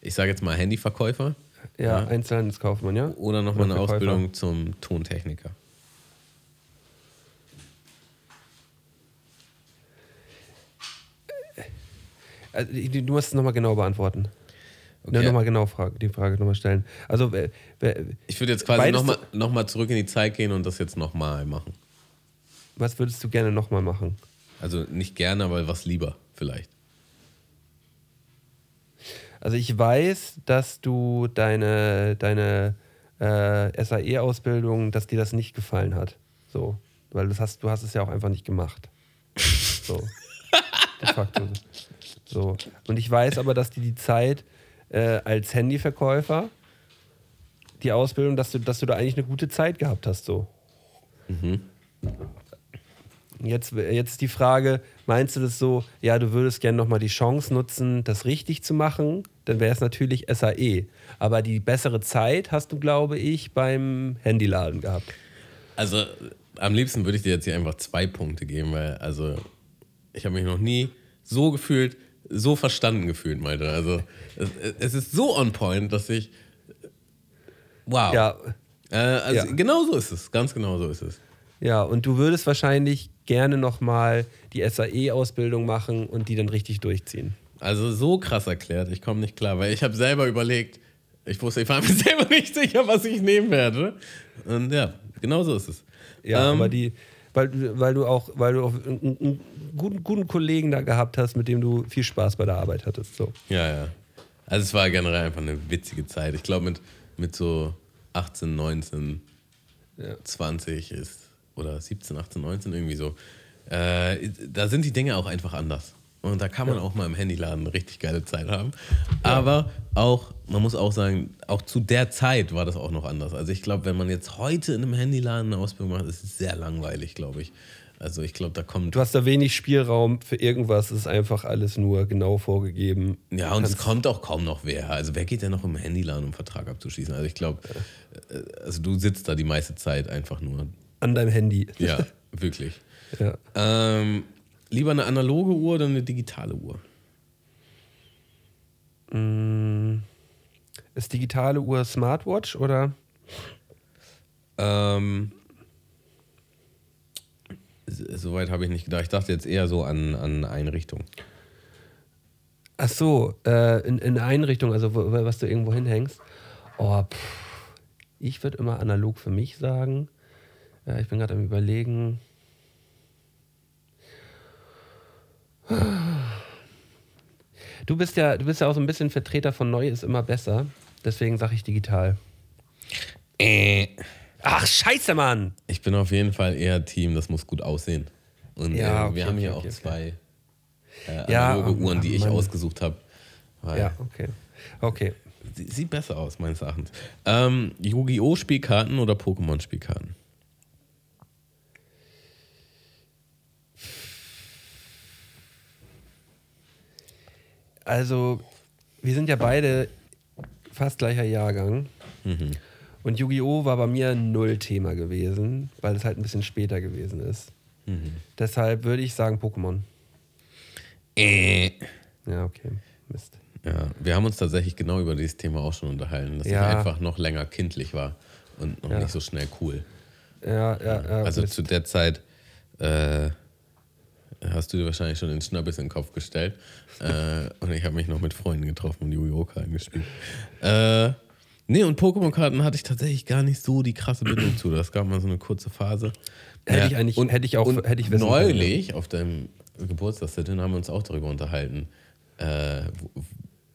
ich sage jetzt mal Handyverkäufer Ja, Ja. Einzelhandelskaufmann, ja? oder nochmal eine Verkäufer. Ausbildung zum Tontechniker. Also, du musst es nochmal genau beantworten. Okay. Okay. Nochmal genau Frage, die Frage nochmal stellen. Also, Ich würde jetzt quasi nochmal noch mal zurück in die Zeit gehen und das jetzt nochmal machen. Was würdest du gerne nochmal machen? Also nicht gerne, aber was lieber vielleicht. Also, ich weiß, dass du deine, deine äh, SAE-Ausbildung, dass dir das nicht gefallen hat. So. Weil das hast, du hast es ja auch einfach nicht gemacht. So. De facto. So. Und ich weiß aber, dass dir die Zeit äh, als Handyverkäufer, die Ausbildung, dass du, dass du da eigentlich eine gute Zeit gehabt hast. So. Jetzt, jetzt die Frage, meinst du das so, ja, du würdest gerne nochmal die Chance nutzen, das richtig zu machen? Dann wäre es natürlich SAE. Aber die bessere Zeit hast du, glaube ich, beim Handyladen gehabt. Also am liebsten würde ich dir jetzt hier einfach zwei Punkte geben, weil also ich habe mich noch nie so gefühlt, so verstanden gefühlt, meinte. Also es, es ist so on point, dass ich wow. Ja, Äh, also Ja. genau so ist es, ganz genau so ist es. Ja, und du würdest wahrscheinlich gerne nochmal die SAE-Ausbildung machen und die dann richtig durchziehen. Also so krass erklärt, ich komme nicht klar, weil ich habe selber überlegt, ich wusste, ich war mir selber nicht sicher, was ich nehmen werde. Und ja, genau so ist es. Ja, Ähm, aber die, Weil, weil du auch, weil du auch einen, einen guten, guten Kollegen da gehabt hast, mit dem du viel Spaß bei der Arbeit hattest. So. Ja, ja. Also es war generell einfach eine witzige Zeit. Ich glaube, mit, mit so 18, 19, Ja. 20 ist, oder 17, 18, 19, irgendwie so. Äh, da sind die Dinge auch einfach anders. Und da kann man auch mal im Handyladen eine richtig geile Zeit haben. Aber auch, man muss auch sagen, auch zu der Zeit war das auch noch anders. Also ich glaube, wenn man jetzt heute in einem Handyladen eine Ausbildung macht, ist es sehr langweilig, glaube ich. Also ich glaube, da kommt Du hast da wenig Spielraum für irgendwas, es ist einfach alles nur genau vorgegeben. Ja, und es kommt auch kaum noch wer. Also wer geht denn noch im Handyladen, um einen Vertrag abzuschließen? Also ich glaube, äh, also du sitzt da die meiste Zeit einfach nur. An deinem Handy. Ja, wirklich. Ja. Ähm, lieber eine analoge Uhr oder eine digitale Uhr? Ist digitale Uhr Smartwatch oder? Ähm, Soweit habe ich nicht gedacht. Ich dachte jetzt eher so an, an Einrichtung. Ach so, äh, in, in Einrichtung, also wo, was du irgendwo hinhängst. Oh, pff. Ich würde immer analog für mich sagen. Ja, ich bin gerade am überlegen. Du bist ja, du bist ja auch so ein bisschen Vertreter von neu ist immer besser. Deswegen sage ich digital. Äh. Ach, scheiße, Mann! Ich bin auf jeden Fall eher Team, das muss gut aussehen. Und Ja, äh, okay, wir haben okay, hier okay, auch zwei äh, Ja, analoge Uhren, die ich ausgesucht habe. Ja, okay. Okay. sie- Sieht besser aus, meines Erachtens. Ähm, Yu-Gi-Oh! Spielkarten oder Pokémon Spielkarten? Also, wir sind ja beide fast gleicher Jahrgang. Und Yu-Gi-Oh! war bei mir ein Null-Thema gewesen, weil es halt ein bisschen später gewesen ist. Deshalb würde ich sagen Pokémon. Äh. Ja, okay. Mist. Ja, wir haben uns tatsächlich genau über dieses Thema auch schon unterhalten, dass Ja. ich einfach noch länger kindlich war und noch Ja. nicht so schnell cool. Ja, ja, ja. Also Mist. zu der Zeit äh, hast du dir wahrscheinlich schon den Schnappes in den Kopf gestellt. äh, und ich habe mich noch mit Freunden getroffen und Yu-Gi-Oh! Karten gespielt. Äh, nee, und Pokémon-Karten hatte ich tatsächlich gar nicht so die krasse Bindung zu. Das gab mal so eine kurze Phase. Hätte ich eigentlich- und, hätte ich auch- und hätte ich wissen können, Neulich auf deinem Geburtstagssitting haben wir uns auch darüber unterhalten. Äh,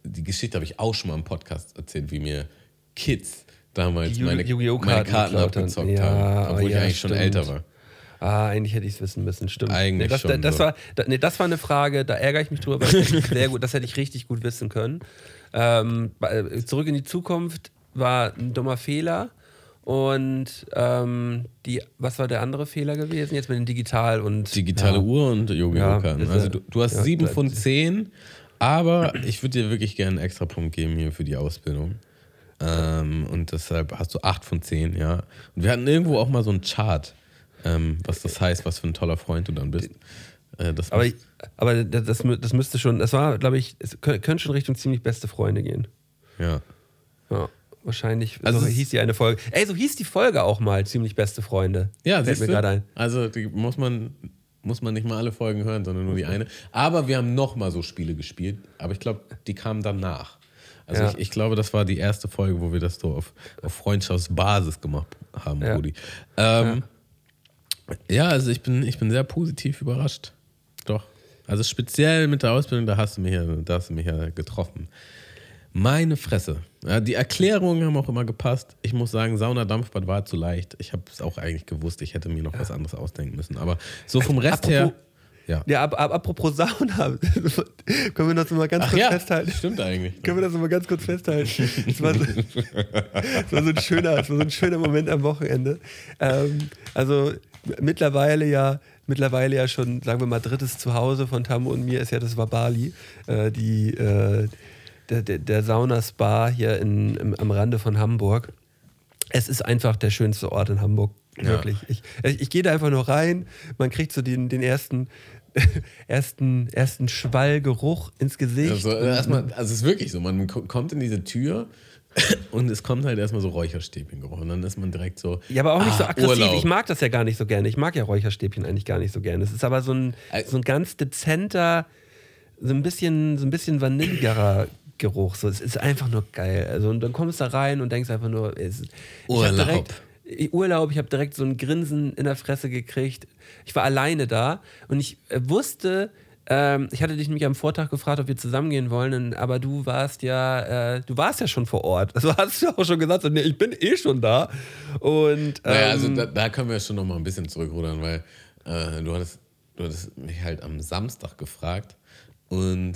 die Geschichte habe ich auch schon mal im Podcast erzählt, wie mir Kids damals meine, meine Karten abgezockt Ja, haben, obwohl ich ja, eigentlich schon stimmt. älter war. Ah, eigentlich hätte ich es wissen müssen, stimmt. Eigentlich nee, das, schon das, so. war, da, nee, das war eine Frage, da ärgere ich mich drüber, weil das hätte ich sehr gut, das hätte ich richtig gut wissen können. Ähm, bei- zurück in die Zukunft war ein dummer Fehler. Und ähm, die, was war der andere Fehler gewesen? Jetzt mit dem Digital und. Digitale ja. Uhr und Yu-Gi-Oh! Ja, Also ja- du, du hast ja, sieben bleibt- von zehn, aber ich würde dir wirklich gerne einen extra Punkt geben hier für die Ausbildung. Ähm, und deshalb hast du acht von zehn, ja. Und wir hatten irgendwo auch mal so einen Chart, ähm, was das heißt, was für ein toller Freund du dann bist. Äh, Aber, ich, aber das, das mü- das müsste schon, das war, glaube ich, es kö- könnte schon Richtung ziemlich beste Freunde gehen. ja. Ja, wahrscheinlich. Also so hieß die eine Folge. Ey, so hieß die Folge auch mal, ziemlich beste Freunde. Ja, Fällt mir gerade ein. Also die muss man, muss man nicht mal alle Folgen hören, sondern nur die eine. Aber wir haben noch mal so Spiele gespielt, aber ich glaube, die kamen danach. Also Ja. ich, ich glaube, das war die erste Folge, wo wir das so auf, auf Freundschaftsbasis gemacht haben, Ja. Rudi. Ähm, ja. Also ich bin, ich bin sehr positiv überrascht. Doch. Also speziell mit der Ausbildung, da hast du mich ja, da hast du mich ja getroffen. Meine Fresse. Ja, die Erklärungen haben auch immer gepasst. Ich muss sagen, Sauna-Dampfbad war zu leicht. Ich habe es auch eigentlich gewusst. Ich hätte mir noch was anderes ausdenken müssen. Aber so vom Rest her. Apropos- Ja. Ja, ab, ab, apropos Sauna, können wir das mal ganz Ach kurz ja, festhalten? stimmt eigentlich. Können wir das mal ganz kurz festhalten? Es war, so, war so ein schöner, es war so ein schöner Moment am Wochenende. Ähm, also mittlerweile ja, mittlerweile ja schon, sagen wir mal, drittes Zuhause von Tamu und mir ist ja das war Bali, äh, die äh, der, der, der Saunaspa hier in, im, am Rande von Hamburg. Es ist einfach der schönste Ort in Hamburg. Ja. Wirklich. Ich, ich, ich gehe da einfach nur rein, man kriegt so den, den ersten, ersten, ersten Schwallgeruch ins Gesicht. Also, erstmal, also es ist wirklich so, man ko- kommt in diese Tür und es kommt halt erstmal so Räucherstäbchengeruch und dann ist man direkt so. Ja, aber auch nicht so ah, aggressiv. Urlaub. Ich mag das ja gar nicht so gerne. Ich mag ja Räucherstäbchen eigentlich gar nicht so gerne. Es ist aber so ein, so ein ganz dezenter, so ein bisschen, so ein bisschen vanilligerer Geruch. So, es ist einfach nur geil. Also, und dann kommst du da rein und denkst einfach nur, es, ich Urlaub. direkt, Urlaub, ich habe direkt so ein Grinsen in der Fresse gekriegt. Ich war alleine da und ich äh, wusste, ähm, ich hatte dich nämlich am Vortag gefragt, ob wir zusammengehen wollen, aber du warst ja, äh, du warst ja schon vor Ort. Also hast du auch schon gesagt, nee, ich bin eh schon da. Und, ähm, Naja, also da, da können wir schon noch mal ein bisschen zurückrudern, weil äh, du, hattest, du hattest mich halt am Samstag gefragt und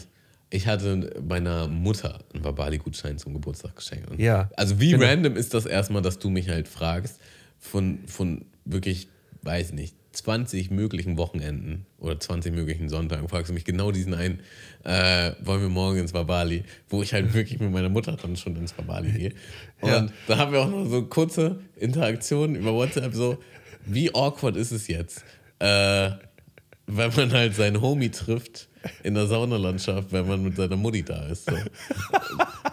ich hatte meiner Mutter einen Babali-Gutschein zum Geburtstag geschenkt. Und Ja, Also wie genau. random ist das erstmal, dass du mich halt fragst von, von wirklich, weiß nicht, 20 möglichen Wochenenden oder 20 möglichen Sonntagen, fragst du mich genau diesen einen, äh, wollen wir morgen ins Babali, wo ich halt wirklich mit meiner Mutter dann schon ins Babali gehe. Und Ja. da haben wir auch noch so kurze Interaktionen über WhatsApp, so, wie awkward ist es jetzt, äh, wenn man halt seinen Homie trifft in der Saunalandschaft, wenn man mit seiner Mutti da ist. So.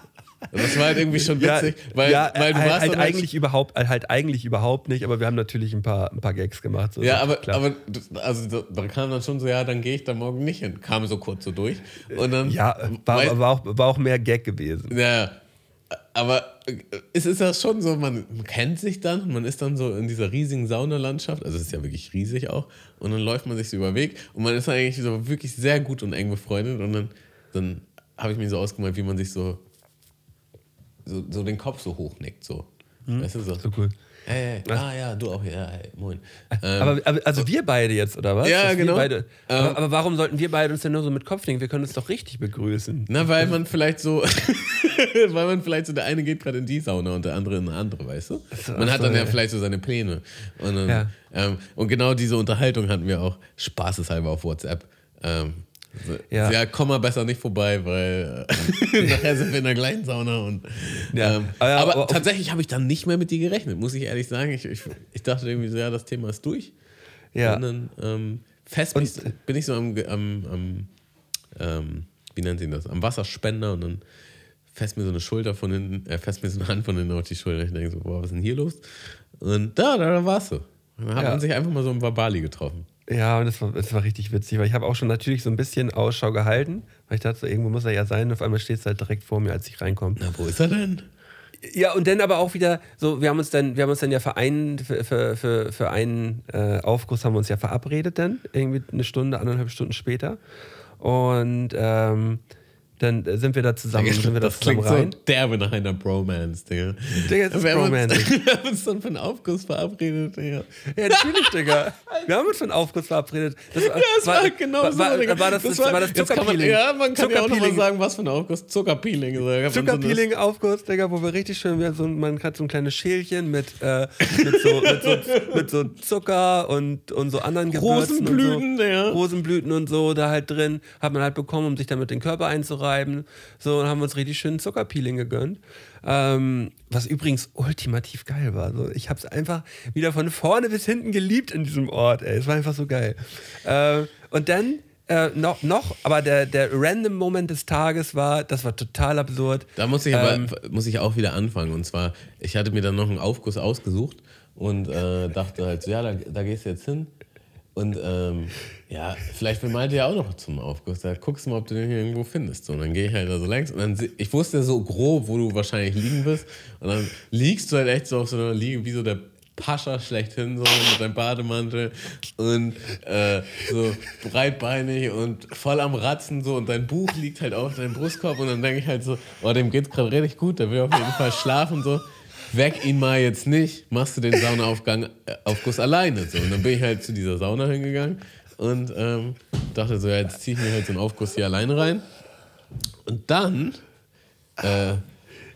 Das war halt irgendwie schon witzig, weil, ja, weil du halt, warst halt eigentlich überhaupt, halt eigentlich überhaupt nicht, aber wir haben natürlich ein paar, ein paar Gags gemacht. So, Ja, aber, klar. aber also da, kam dann schon so, ja, dann gehe ich da morgen nicht hin. Kam so kurz so durch. Und dann, ja, war, weißt- war, auch, war auch mehr Gag gewesen. ja, aber äh, es ist ja schon so, man kennt sich dann, man ist dann so in dieser riesigen Saunalandschaft, also es ist ja wirklich riesig auch, und dann läuft man sich so über den Weg und man ist eigentlich so wirklich sehr gut und eng befreundet und dann, dann habe ich mir so ausgemalt, wie man sich so, so, so den Kopf so hochnickt, so. Weißt du so? So cool. Hey, hey, ah ja, du auch, ja, hey, moin. Ähm, Aber, aber also wir beide jetzt, oder was? Ja, Dass genau. Beide, Ähm. aber, aber warum sollten wir beide uns denn nur so mit Kopf nehmen? Wir können uns doch richtig begrüßen. Na, weil man vielleicht so, weil man vielleicht so, der eine geht gerade in die Sauna und der andere in eine andere, weißt du? Man hat so, dann ja ja. vielleicht so seine Pläne. Und, dann, Ja. ähm, und genau diese Unterhaltung hatten wir auch spaßeshalber auf WhatsApp. Ähm, so, Ja. ja. komm mal besser nicht vorbei, weil äh, nachher sind wir in der gleichen Sauna. Und, Ja. ähm, Aber ja, aber aber auf- tatsächlich habe ich dann nicht mehr mit dir gerechnet, muss ich ehrlich sagen. Ich, ich, ich dachte irgendwie so, ja, das Thema ist durch. Ja. Und dann ähm, fest bin ich, bin ich so am, am, am ähm, wie nennt sich das, am Wasserspender und dann fest mir so eine Schulter von hinten, äh, fest mir so eine Hand von hinten auf die Schulter. Ich denke so, boah, was ist denn hier los? Und da, da, da warst du. Und dann hat Ja. man sich einfach mal so im Babali getroffen. Ja, und das war, das war richtig witzig, weil ich habe auch schon natürlich so ein bisschen Ausschau gehalten, weil ich dachte, so, irgendwo muss er ja sein. Und auf einmal steht es halt direkt vor mir, als ich reinkomme. Na, wo ist er denn? Ja, und dann aber auch wieder so, wir haben uns dann, wir haben uns dann ja für einen, für, für, für, für einen äh, Aufguss haben wir uns ja verabredet dann, irgendwie eine Stunde, anderthalb Stunden später. Und ähm, dann sind wir da zusammen, sind wir da das zusammen klingt rein. so derbe nach einer Bromance, Digga. Digga, das ist wir, haben uns, Bromance. wir haben uns dann für einen Aufguss verabredet, Digga. Ja, natürlich, Digga. Wir haben uns für einen Aufguss verabredet. Das war, Ja, es war, genau war, so, war, Digga. war das, das, war, das kann man, Zuckerpeeling. Ja, man kann ja auch nochmal sagen, was für ein Aufguss. Zuckerpeeling. So. So Zuckerpeeling Aufguss, Digga, wo wir richtig schön, wir so, man hat so ein kleines Schälchen mit, äh, mit, so, mit, so, mit so Zucker und, und so anderen Gewürzen. Rosenblüten, und so. ja. Rosenblüten und so da halt drin. Hat man halt bekommen, um sich damit den Körper einzureiben. So, und haben uns richtig schön Zuckerpeeling gegönnt. Ähm, was übrigens ultimativ geil war. So, ich habe es einfach wieder von vorne bis hinten geliebt in diesem Ort. Ey. Es war einfach so geil. Äh, und dann äh, noch, noch, aber der, der random Moment des Tages war, das war total absurd. Da muss ich aber Ähm, muss ich auch wieder anfangen. Und zwar, ich hatte mir dann noch einen Aufguss ausgesucht und äh, dachte halt so, ja, da, da gehst du jetzt hin. Und ähm, ja, vielleicht will Malte ja auch noch zum Aufguss. Da guckst du mal, ob du den hier irgendwo findest. So, und dann gehe ich halt da so längs. Und dann, ich wusste so grob, wo du wahrscheinlich liegen wirst. Und dann liegst du halt echt so auf so einer Liege, wie so der Pascha schlechthin, so mit deinem Bademantel und äh, so breitbeinig und voll am Ratzen so und dein Buch liegt halt auf deinem Brustkorb und dann denke ich halt so, oh, dem geht's gerade richtig gut, der will auf jeden Fall schlafen so. Weck ihn mal jetzt nicht, machst du den Saunaaufgang äh, Aufguss alleine so. Und dann bin ich halt zu dieser Sauna hingegangen und ähm, dachte so, ja, jetzt ziehe ich mir halt so einen Aufguss hier alleine rein. Und dann, äh,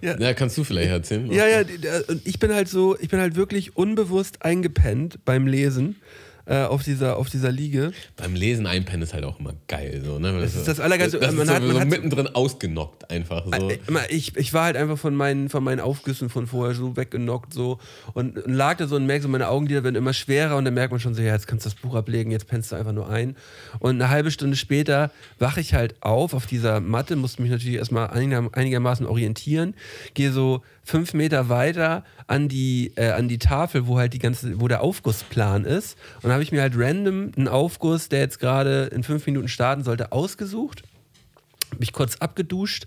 Ja. ja. kannst du vielleicht erzählen. Ja, ja, und ich bin halt so, ich bin halt wirklich unbewusst eingepennt beim Lesen äh, auf, dieser, auf dieser Liege. Beim Lesen einpennen ist halt auch immer geil. So, ne? Das ist das Allergeilste. Das Man ist hat- man so hat mittendrin ausgenockt einfach. So. Äh, Ich, ich war halt einfach von meinen, von meinen Aufgüssen von vorher so weggenockt so und lag da so und merkte so, meine Augenlider werden immer schwerer und dann merkt man schon so, ja, jetzt kannst du das Buch ablegen, jetzt pennst du einfach nur ein. Und eine halbe Stunde später wache ich halt auf auf dieser Matte, musste mich natürlich erstmal einiger, einigermaßen orientieren, gehe so fünf Meter weiter an die, äh, an die Tafel, wo halt die ganze, wo der Aufgussplan ist. Und habe ich mir halt random einen Aufguss, der jetzt gerade in fünf Minuten starten sollte, ausgesucht mich kurz abgeduscht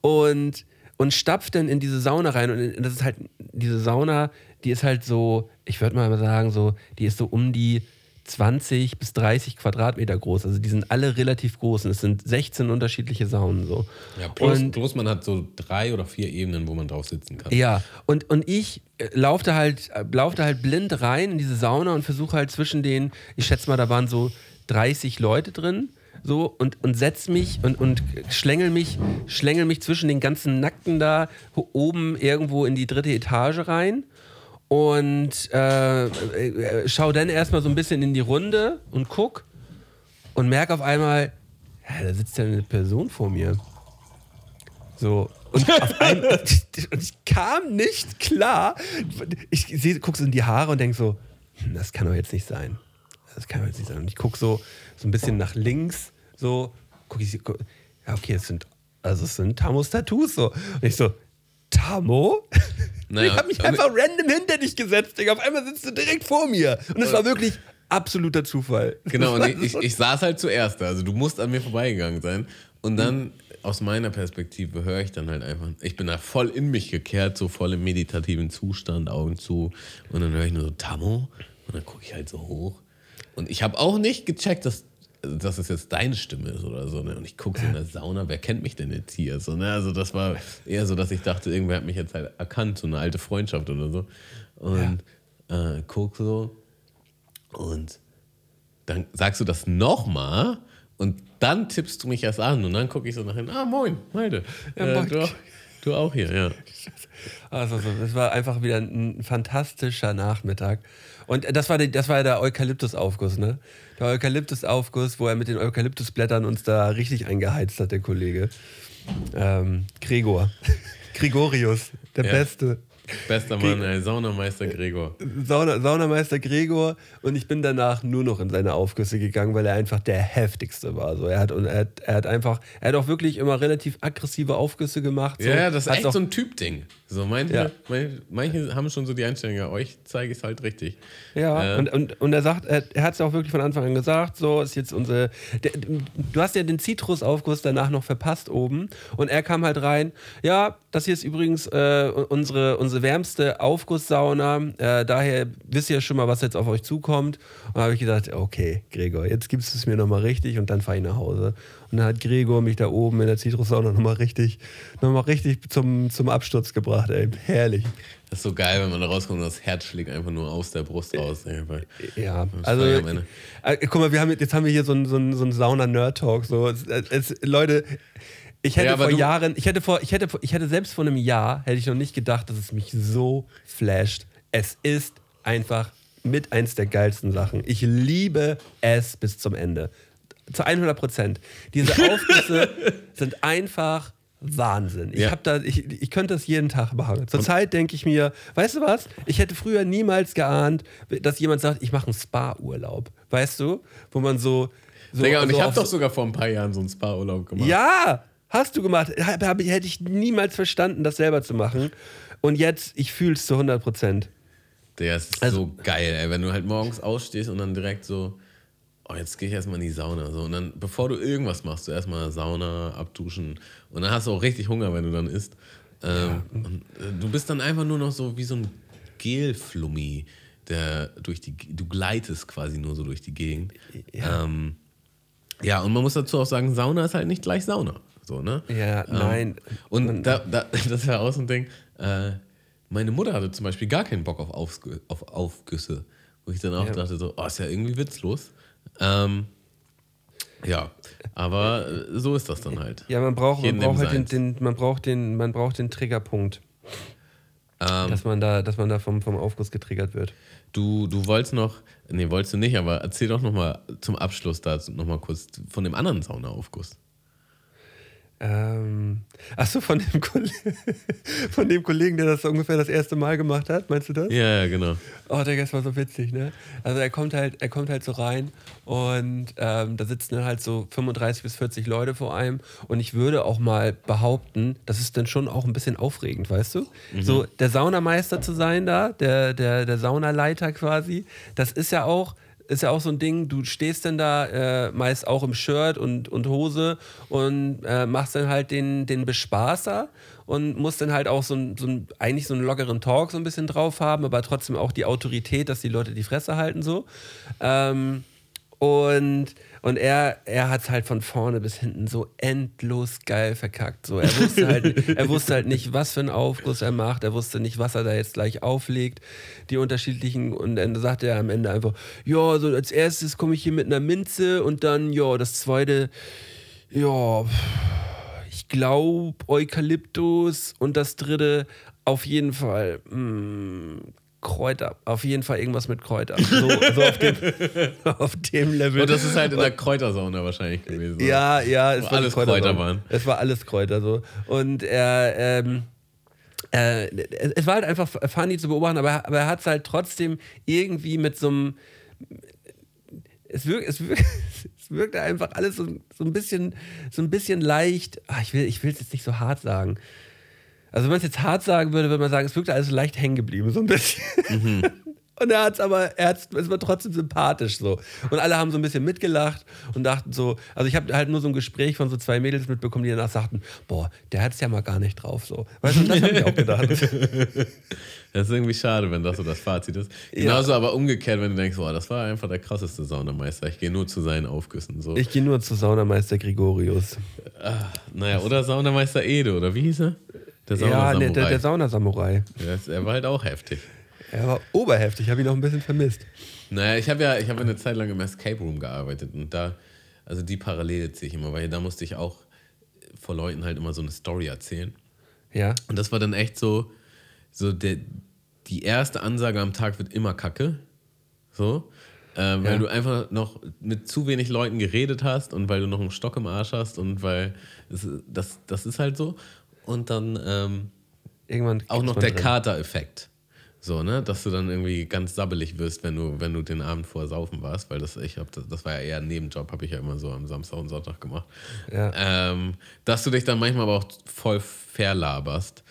und, und stapf dann in diese Sauna rein. Und das ist halt diese Sauna, die ist halt so, ich würde mal sagen, so, die ist so um die 20 bis 30 Quadratmeter groß. Also die sind alle relativ groß und es sind 16 unterschiedliche Saunen so. Ja, plus, und, plus man hat so drei oder vier Ebenen, wo man drauf sitzen kann. ja, und, und ich äh, laufte halt, äh, laufte halt blind rein in diese Sauna und versuche halt zwischen den, ich schätze mal, da waren so 30 Leute drin. So und, und setz mich und, und schlängel mich, schlängel mich zwischen den ganzen Nackten da oben irgendwo in die dritte Etage rein und äh, äh, schau dann erstmal so ein bisschen in die Runde und guck und merk auf einmal, ja, da sitzt ja eine Person vor mir. So. Und, einmal, und ich kam nicht klar. Ich seh, guck so in die Haare und denk so, hm, das kann doch jetzt nicht sein. Das kann doch jetzt nicht sein. Und ich guck so, so ein bisschen nach links, so, guck ich, guck, ja, okay, es sind, also es sind Tamos Tattoos so. Und ich so, Tamo? Naja, ich habe mich aber- einfach random hinter dich gesetzt, Digga. Auf einmal sitzt du direkt vor mir. Und es war wirklich absoluter Zufall. Genau, und ich, ich, saß halt zuerst da. Also du musst an mir vorbeigegangen sein. Und dann aus meiner Perspektive höre ich dann halt einfach, ich bin da voll in mich gekehrt, so voll im meditativen Zustand, Augen zu. Und dann höre ich nur so Tammo. Und dann gucke ich halt so hoch. Und ich habe auch nicht gecheckt, dass, dass es jetzt deine Stimme ist oder so. Ne? Und ich gucke so in der Sauna, wer kennt mich denn jetzt hier? So, ne? Also das war eher so, dass ich dachte, irgendwer hat mich jetzt halt erkannt, so eine alte Freundschaft oder so. Und äh, guck so. Und dann sagst du das nochmal und dann tippst du mich erst an und dann gucke ich so nach hinten, ah moin, Malte. Ja, äh, du, auch- du auch hier, ja. Also, so, das war einfach wieder ein fantastischer Nachmittag. Und das war, die, das war der Eukalyptusaufguss, ne? Der Eukalyptusaufguss, wo er mit den Eukalyptusblättern uns da richtig eingeheizt hat, der Kollege. Ähm, Gregor. Gregorius, der Ja. Beste. Bester Mann, ey, Saunameister Gregor. Sauna, Saunameister Gregor und ich bin danach nur noch in seine Aufgüsse gegangen, weil er einfach der heftigste war. So, er, hat, und er, hat, er hat einfach, er hat auch wirklich immer relativ aggressive Aufgüsse gemacht. So. Ja, das ist echt auch, so ein Typ-Ding. So, manche, Ja. manche, manche haben schon so die Einstellung, ja, euch zeige ich es halt richtig. Ja, Äh, und, und, und er sagt, er, er hat es auch wirklich von Anfang an gesagt, so ist jetzt unsere. Der, du hast ja den Zitrusaufguss danach noch verpasst oben und er kam halt rein. Ja, das hier ist übrigens äh, unsere, unsere wärmste Aufgusssauna. Äh, daher wisst ihr schon mal, was jetzt auf euch zukommt. Und da habe ich gedacht, okay, Gregor, jetzt gibst du es mir nochmal richtig und dann fahre ich nach Hause. Und dann hat Gregor mich da oben in der Zitrussauna nochmal richtig, noch mal richtig zum, zum Absturz gebracht, ey. Herrlich. Das ist so geil, wenn man da rauskommt und das Herz schlägt einfach nur aus der Brust raus. Einfach. Ja, also Ende. äh, guck mal, wir haben, jetzt haben wir hier so einen so so einen Sauna-Nerd-Talk. So. Es, es, Leute, ich hätte Ja, vor Jahren, ich hätte, vor, ich, hätte, ich hätte selbst vor einem Jahr, hätte ich noch nicht gedacht, dass es mich so flasht. Es ist einfach mit eins der geilsten Sachen. Ich liebe es bis zum Ende. Zu 100 Prozent. Diese Aufgüsse sind einfach Wahnsinn. Ich, Ja. hab da, ich, ich könnte das jeden Tag machen. Zurzeit denke ich mir, weißt du was? Ich hätte früher niemals geahnt, dass jemand sagt, ich mache einen Spa-Urlaub. Weißt du? Wo man so. so Digga, und so ich habe doch so- sogar vor ein paar Jahren so einen Spa-Urlaub gemacht. Ja, hast du gemacht. Hab, hab, hätte ich niemals verstanden, das selber zu machen. Und jetzt, ich fühle es zu 100 Prozent. Der ist Also- so geil, ey. Wenn du halt morgens ausstehst und dann direkt so, oh, jetzt gehe ich erstmal in die Sauna. So. Und dann, bevor du irgendwas machst, du erstmal Sauna, abduschen. Und dann hast du auch richtig Hunger, wenn du dann isst. Ähm, und, äh, du bist dann einfach nur noch so wie so ein Gelflummi, der durch die, du gleitest quasi nur so durch die Gegend. Ja. Ähm, ja, und man muss dazu auch sagen, Sauna ist halt nicht gleich Sauna. So, ne? Ja, nein. Und da, da, das war auch so ein Ding. Äh, meine Mutter hatte zum Beispiel gar keinen Bock auf, Aufgü auf Aufgüsse. Wo ich dann auch Ja. dachte, so, oh, ist ja irgendwie witzlos. Ähm, ja, aber so ist das dann halt. Ja, man braucht, man braucht halt den, den, man braucht den, man braucht den Triggerpunkt, Ähm, dass man da, dass man da vom, vom Aufguss getriggert wird. du, du wolltest noch, nee, wolltest du nicht, aber erzähl doch nochmal zum Abschluss dazu nochmal kurz von dem anderen Saunaaufguss. Ähm, achso, von dem, von dem Kollegen, der das ungefähr das erste Mal gemacht hat, meinst du das? Ja, ja, genau. Oh, der das war so witzig, ne? Also er kommt halt, er kommt halt so rein und ähm, da sitzen dann halt so 35 bis 40 Leute vor einem und ich würde auch mal behaupten, das ist dann schon auch ein bisschen aufregend, weißt du? So der Saunameister zu sein da, der, der, der Saunaleiter quasi, das ist ja auch ist ja auch so ein Ding, du stehst dann da äh, meist auch im Shirt und, und Hose und äh, machst dann halt den, den Bespaßer und musst dann halt auch so, ein, so ein, eigentlich so einen lockeren Talk so ein bisschen drauf haben, aber trotzdem auch die Autorität, dass die Leute die Fresse halten so. Ähm, und, und er, er hat es halt von vorne bis hinten so endlos geil verkackt. So, er, wusste halt, er wusste halt nicht, was für einen Aufguss er macht. Er wusste nicht, was er da jetzt gleich auflegt. Die unterschiedlichen. Und dann sagte er am Ende einfach: Ja, so als erstes komme ich hier mit einer Minze und dann, ja, das zweite, ja, ich glaube Eukalyptus und das dritte auf jeden Fall. Mh, Kräuter. Auf jeden Fall irgendwas mit Kräuter. So, so auf, dem, auf dem Level. Und das ist halt in der Kräutersauna wahrscheinlich gewesen. Ja, ja, es war alles. Kräuter waren. Es war alles Kräuter so. Und er, ähm, äh, es war halt einfach funny zu beobachten, aber, aber er hat es halt trotzdem irgendwie mit so einem. Es wirkt, es wirkt, es wirkte einfach alles so, so ein bisschen, so ein bisschen leicht. Ich will, ich will es jetzt nicht so hart sagen. Also wenn man es jetzt hart sagen würde, würde man sagen, es wirkte alles so leicht hängen geblieben, so ein bisschen. Und er hat's aber, er hat's, es war trotzdem sympathisch so. Und alle haben so ein bisschen mitgelacht und dachten so, also ich habe halt nur so ein Gespräch von so zwei Mädels mitbekommen, die danach sagten, boah, der hat's ja mal gar nicht drauf so. Weißt du, das habe ich auch gedacht. Das ist irgendwie schade, wenn das so das Fazit ist. Genauso aber umgekehrt, wenn du denkst, boah, das war einfach der krasseste Saunameister. Ich gehe nur zu seinen Aufgüssen. So. Ich gehe nur zu Saunameister Gregorius. naja, oder Saunameister Ede, oder wie hieß er? Der Ja, der, der, Saunasamurai. Saunasamurai. Er war halt auch heftig. Er war oberheftig, habe ihn noch ein bisschen vermisst. Naja, ich habe ja ich habe eine Zeit lang im Escape Room gearbeitet und da, also die Parallele ziehe ich immer, weil da musste ich auch vor Leuten halt immer so eine Story erzählen. Ja. Und das war dann echt so, so der, die erste Ansage am Tag wird immer Kacke. So. Äh, weil Ja. du einfach noch mit zu wenig Leuten geredet hast und weil du noch einen Stock im Arsch hast und weil es, das, das ist halt so. Und dann ähm, Irgendwann auch noch der. Kater-Effekt. So, ne? Dass du dann irgendwie ganz sabbelig wirst, wenn du, wenn du den Abend vorher saufen warst, weil das, ich hab, das, das war ja eher ein Nebenjob, habe ich ja immer so am Samstag und Sonntag gemacht. Ja. Ähm, dass du dich dann manchmal aber auch voll verlaberst.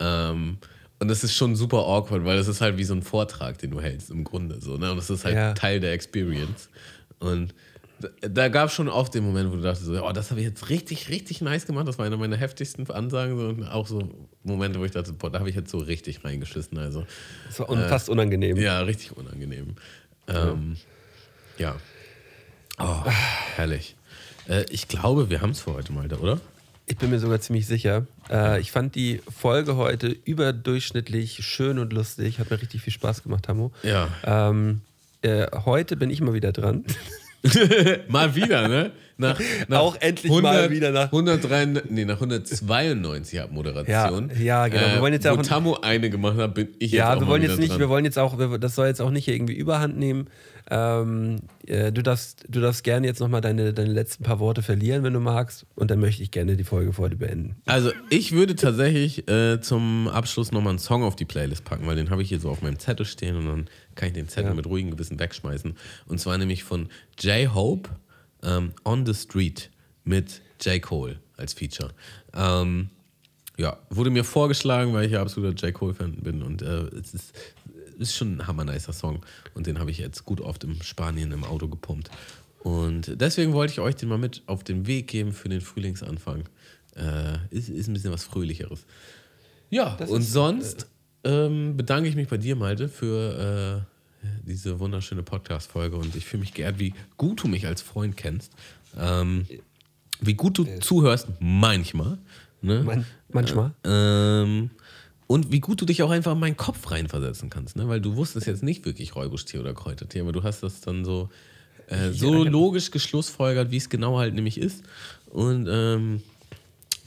Ähm, und das ist schon super awkward, weil das ist halt wie so ein Vortrag, den du hältst im Grunde. So, ne? Und das ist halt Ja. Teil der Experience. Und da, da gab es schon oft den Moment, wo du dachtest, so, oh, das habe ich jetzt richtig, richtig nice gemacht. Das war eine meiner heftigsten Ansagen. So. Und auch so Momente, wo ich dachte, boah, da habe ich jetzt so richtig reingeschissen. Also, Das war un fast unangenehm. ja, richtig unangenehm. Ähm, ja. Oh, herrlich. Äh, ich glaube, wir haben es für heute mal, oder? Ich bin mir sogar ziemlich sicher. Äh, ich fand die Folge heute überdurchschnittlich schön und lustig. Hat mir richtig viel Spaß gemacht, Hamo. Ja. Ähm, äh, heute bin ich mal wieder dran. Mal wieder, ne? Nach, nach Auch endlich mal wieder nach- 103, nee, nach 192 Abmoderation. Ja, ja, genau. Wir wollen jetzt wo auch Tammo eine gemacht hat, bin ich jetzt Ja, auch wir wollen jetzt nicht, dran. wir wollen jetzt auch, das soll jetzt auch nicht irgendwie Überhand nehmen. Ähm, äh, du, darfst, du darfst gerne jetzt nochmal deine, deine letzten paar Worte verlieren, wenn du magst. Und dann möchte ich gerne die Folge für heute beenden. Also ich würde tatsächlich äh, zum Abschluss nochmal einen Song auf die Playlist packen, weil den habe ich hier so auf meinem Zettel stehen und dann kann ich den Zettel Ja. mit ruhigem Gewissen wegschmeißen. Und zwar nämlich von J-Hope ähm, On the Street mit J. Cole als Feature. Ähm, ja, wurde mir vorgeschlagen, weil ich ja absoluter J. Cole-Fan bin und äh, es ist, ist schon ein hammernicer Song und den habe ich jetzt gut oft in Spanien im Auto gepumpt. Und deswegen wollte ich euch den mal mit auf den Weg geben für den Frühlingsanfang. Äh, ist, ist ein bisschen was Fröhlicheres. Ja, Das und ist, sonst ähm, bedanke ich mich bei dir, Malte, für äh, diese wunderschöne Podcast-Folge und ich fühle mich geehrt, wie gut du mich als Freund kennst. Ähm, wie gut du zuhörst, manchmal. Ne? Man, manchmal. Ähm, und wie gut du dich auch einfach in meinen Kopf reinversetzen kannst, ne? Weil du wusstest jetzt nicht wirklich Räubustier oder Kräutertier, aber du hast das dann so, äh, so logisch geschlussfolgert, wie es genau halt nämlich ist. Und ähm,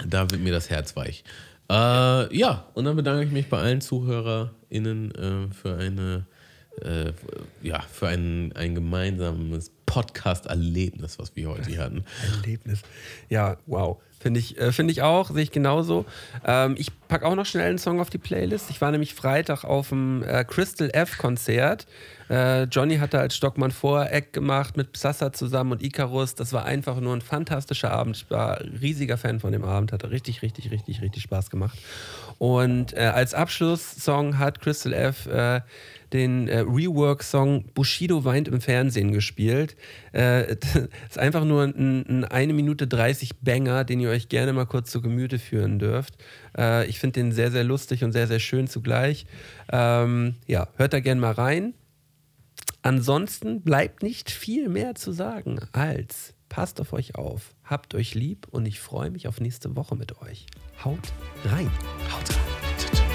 da wird mir das Herz weich. Äh, ja, und dann bedanke ich mich bei allen ZuhörerInnen äh, für eine, äh, ja, für ein, ein gemeinsames Podcast-Erlebnis, was wir heute hier hatten. Erlebnis. Ja, wow. Finde ich, äh, find ich auch, sehe ich genauso. Ähm, ich packe auch noch schnell einen Song auf die Playlist. Ich war nämlich Freitag auf dem äh, Crystal F-Konzert. Äh, Johnny hatte als Stockmann Voreck gemacht mit Psassa zusammen und Icarus. Das war einfach nur ein fantastischer Abend. Ich war riesiger Fan von dem Abend. Hat richtig, richtig, richtig, richtig Spaß gemacht. Und äh, als Abschlusssong hat Crystal F äh, den äh, Rework-Song Bushido weint im Fernsehen gespielt. Äh, ist einfach nur ein, ein 1 Minute 30 Banger, den ihr euch gerne mal kurz zu Gemüte führen dürft. Äh, ich finde den sehr, sehr lustig und sehr, sehr schön zugleich. Ähm, ja, hört da gerne mal rein. Ansonsten bleibt nicht viel mehr zu sagen als passt auf euch auf, habt euch lieb und ich freue mich auf nächste Woche mit euch. Haut rein. Haut rein.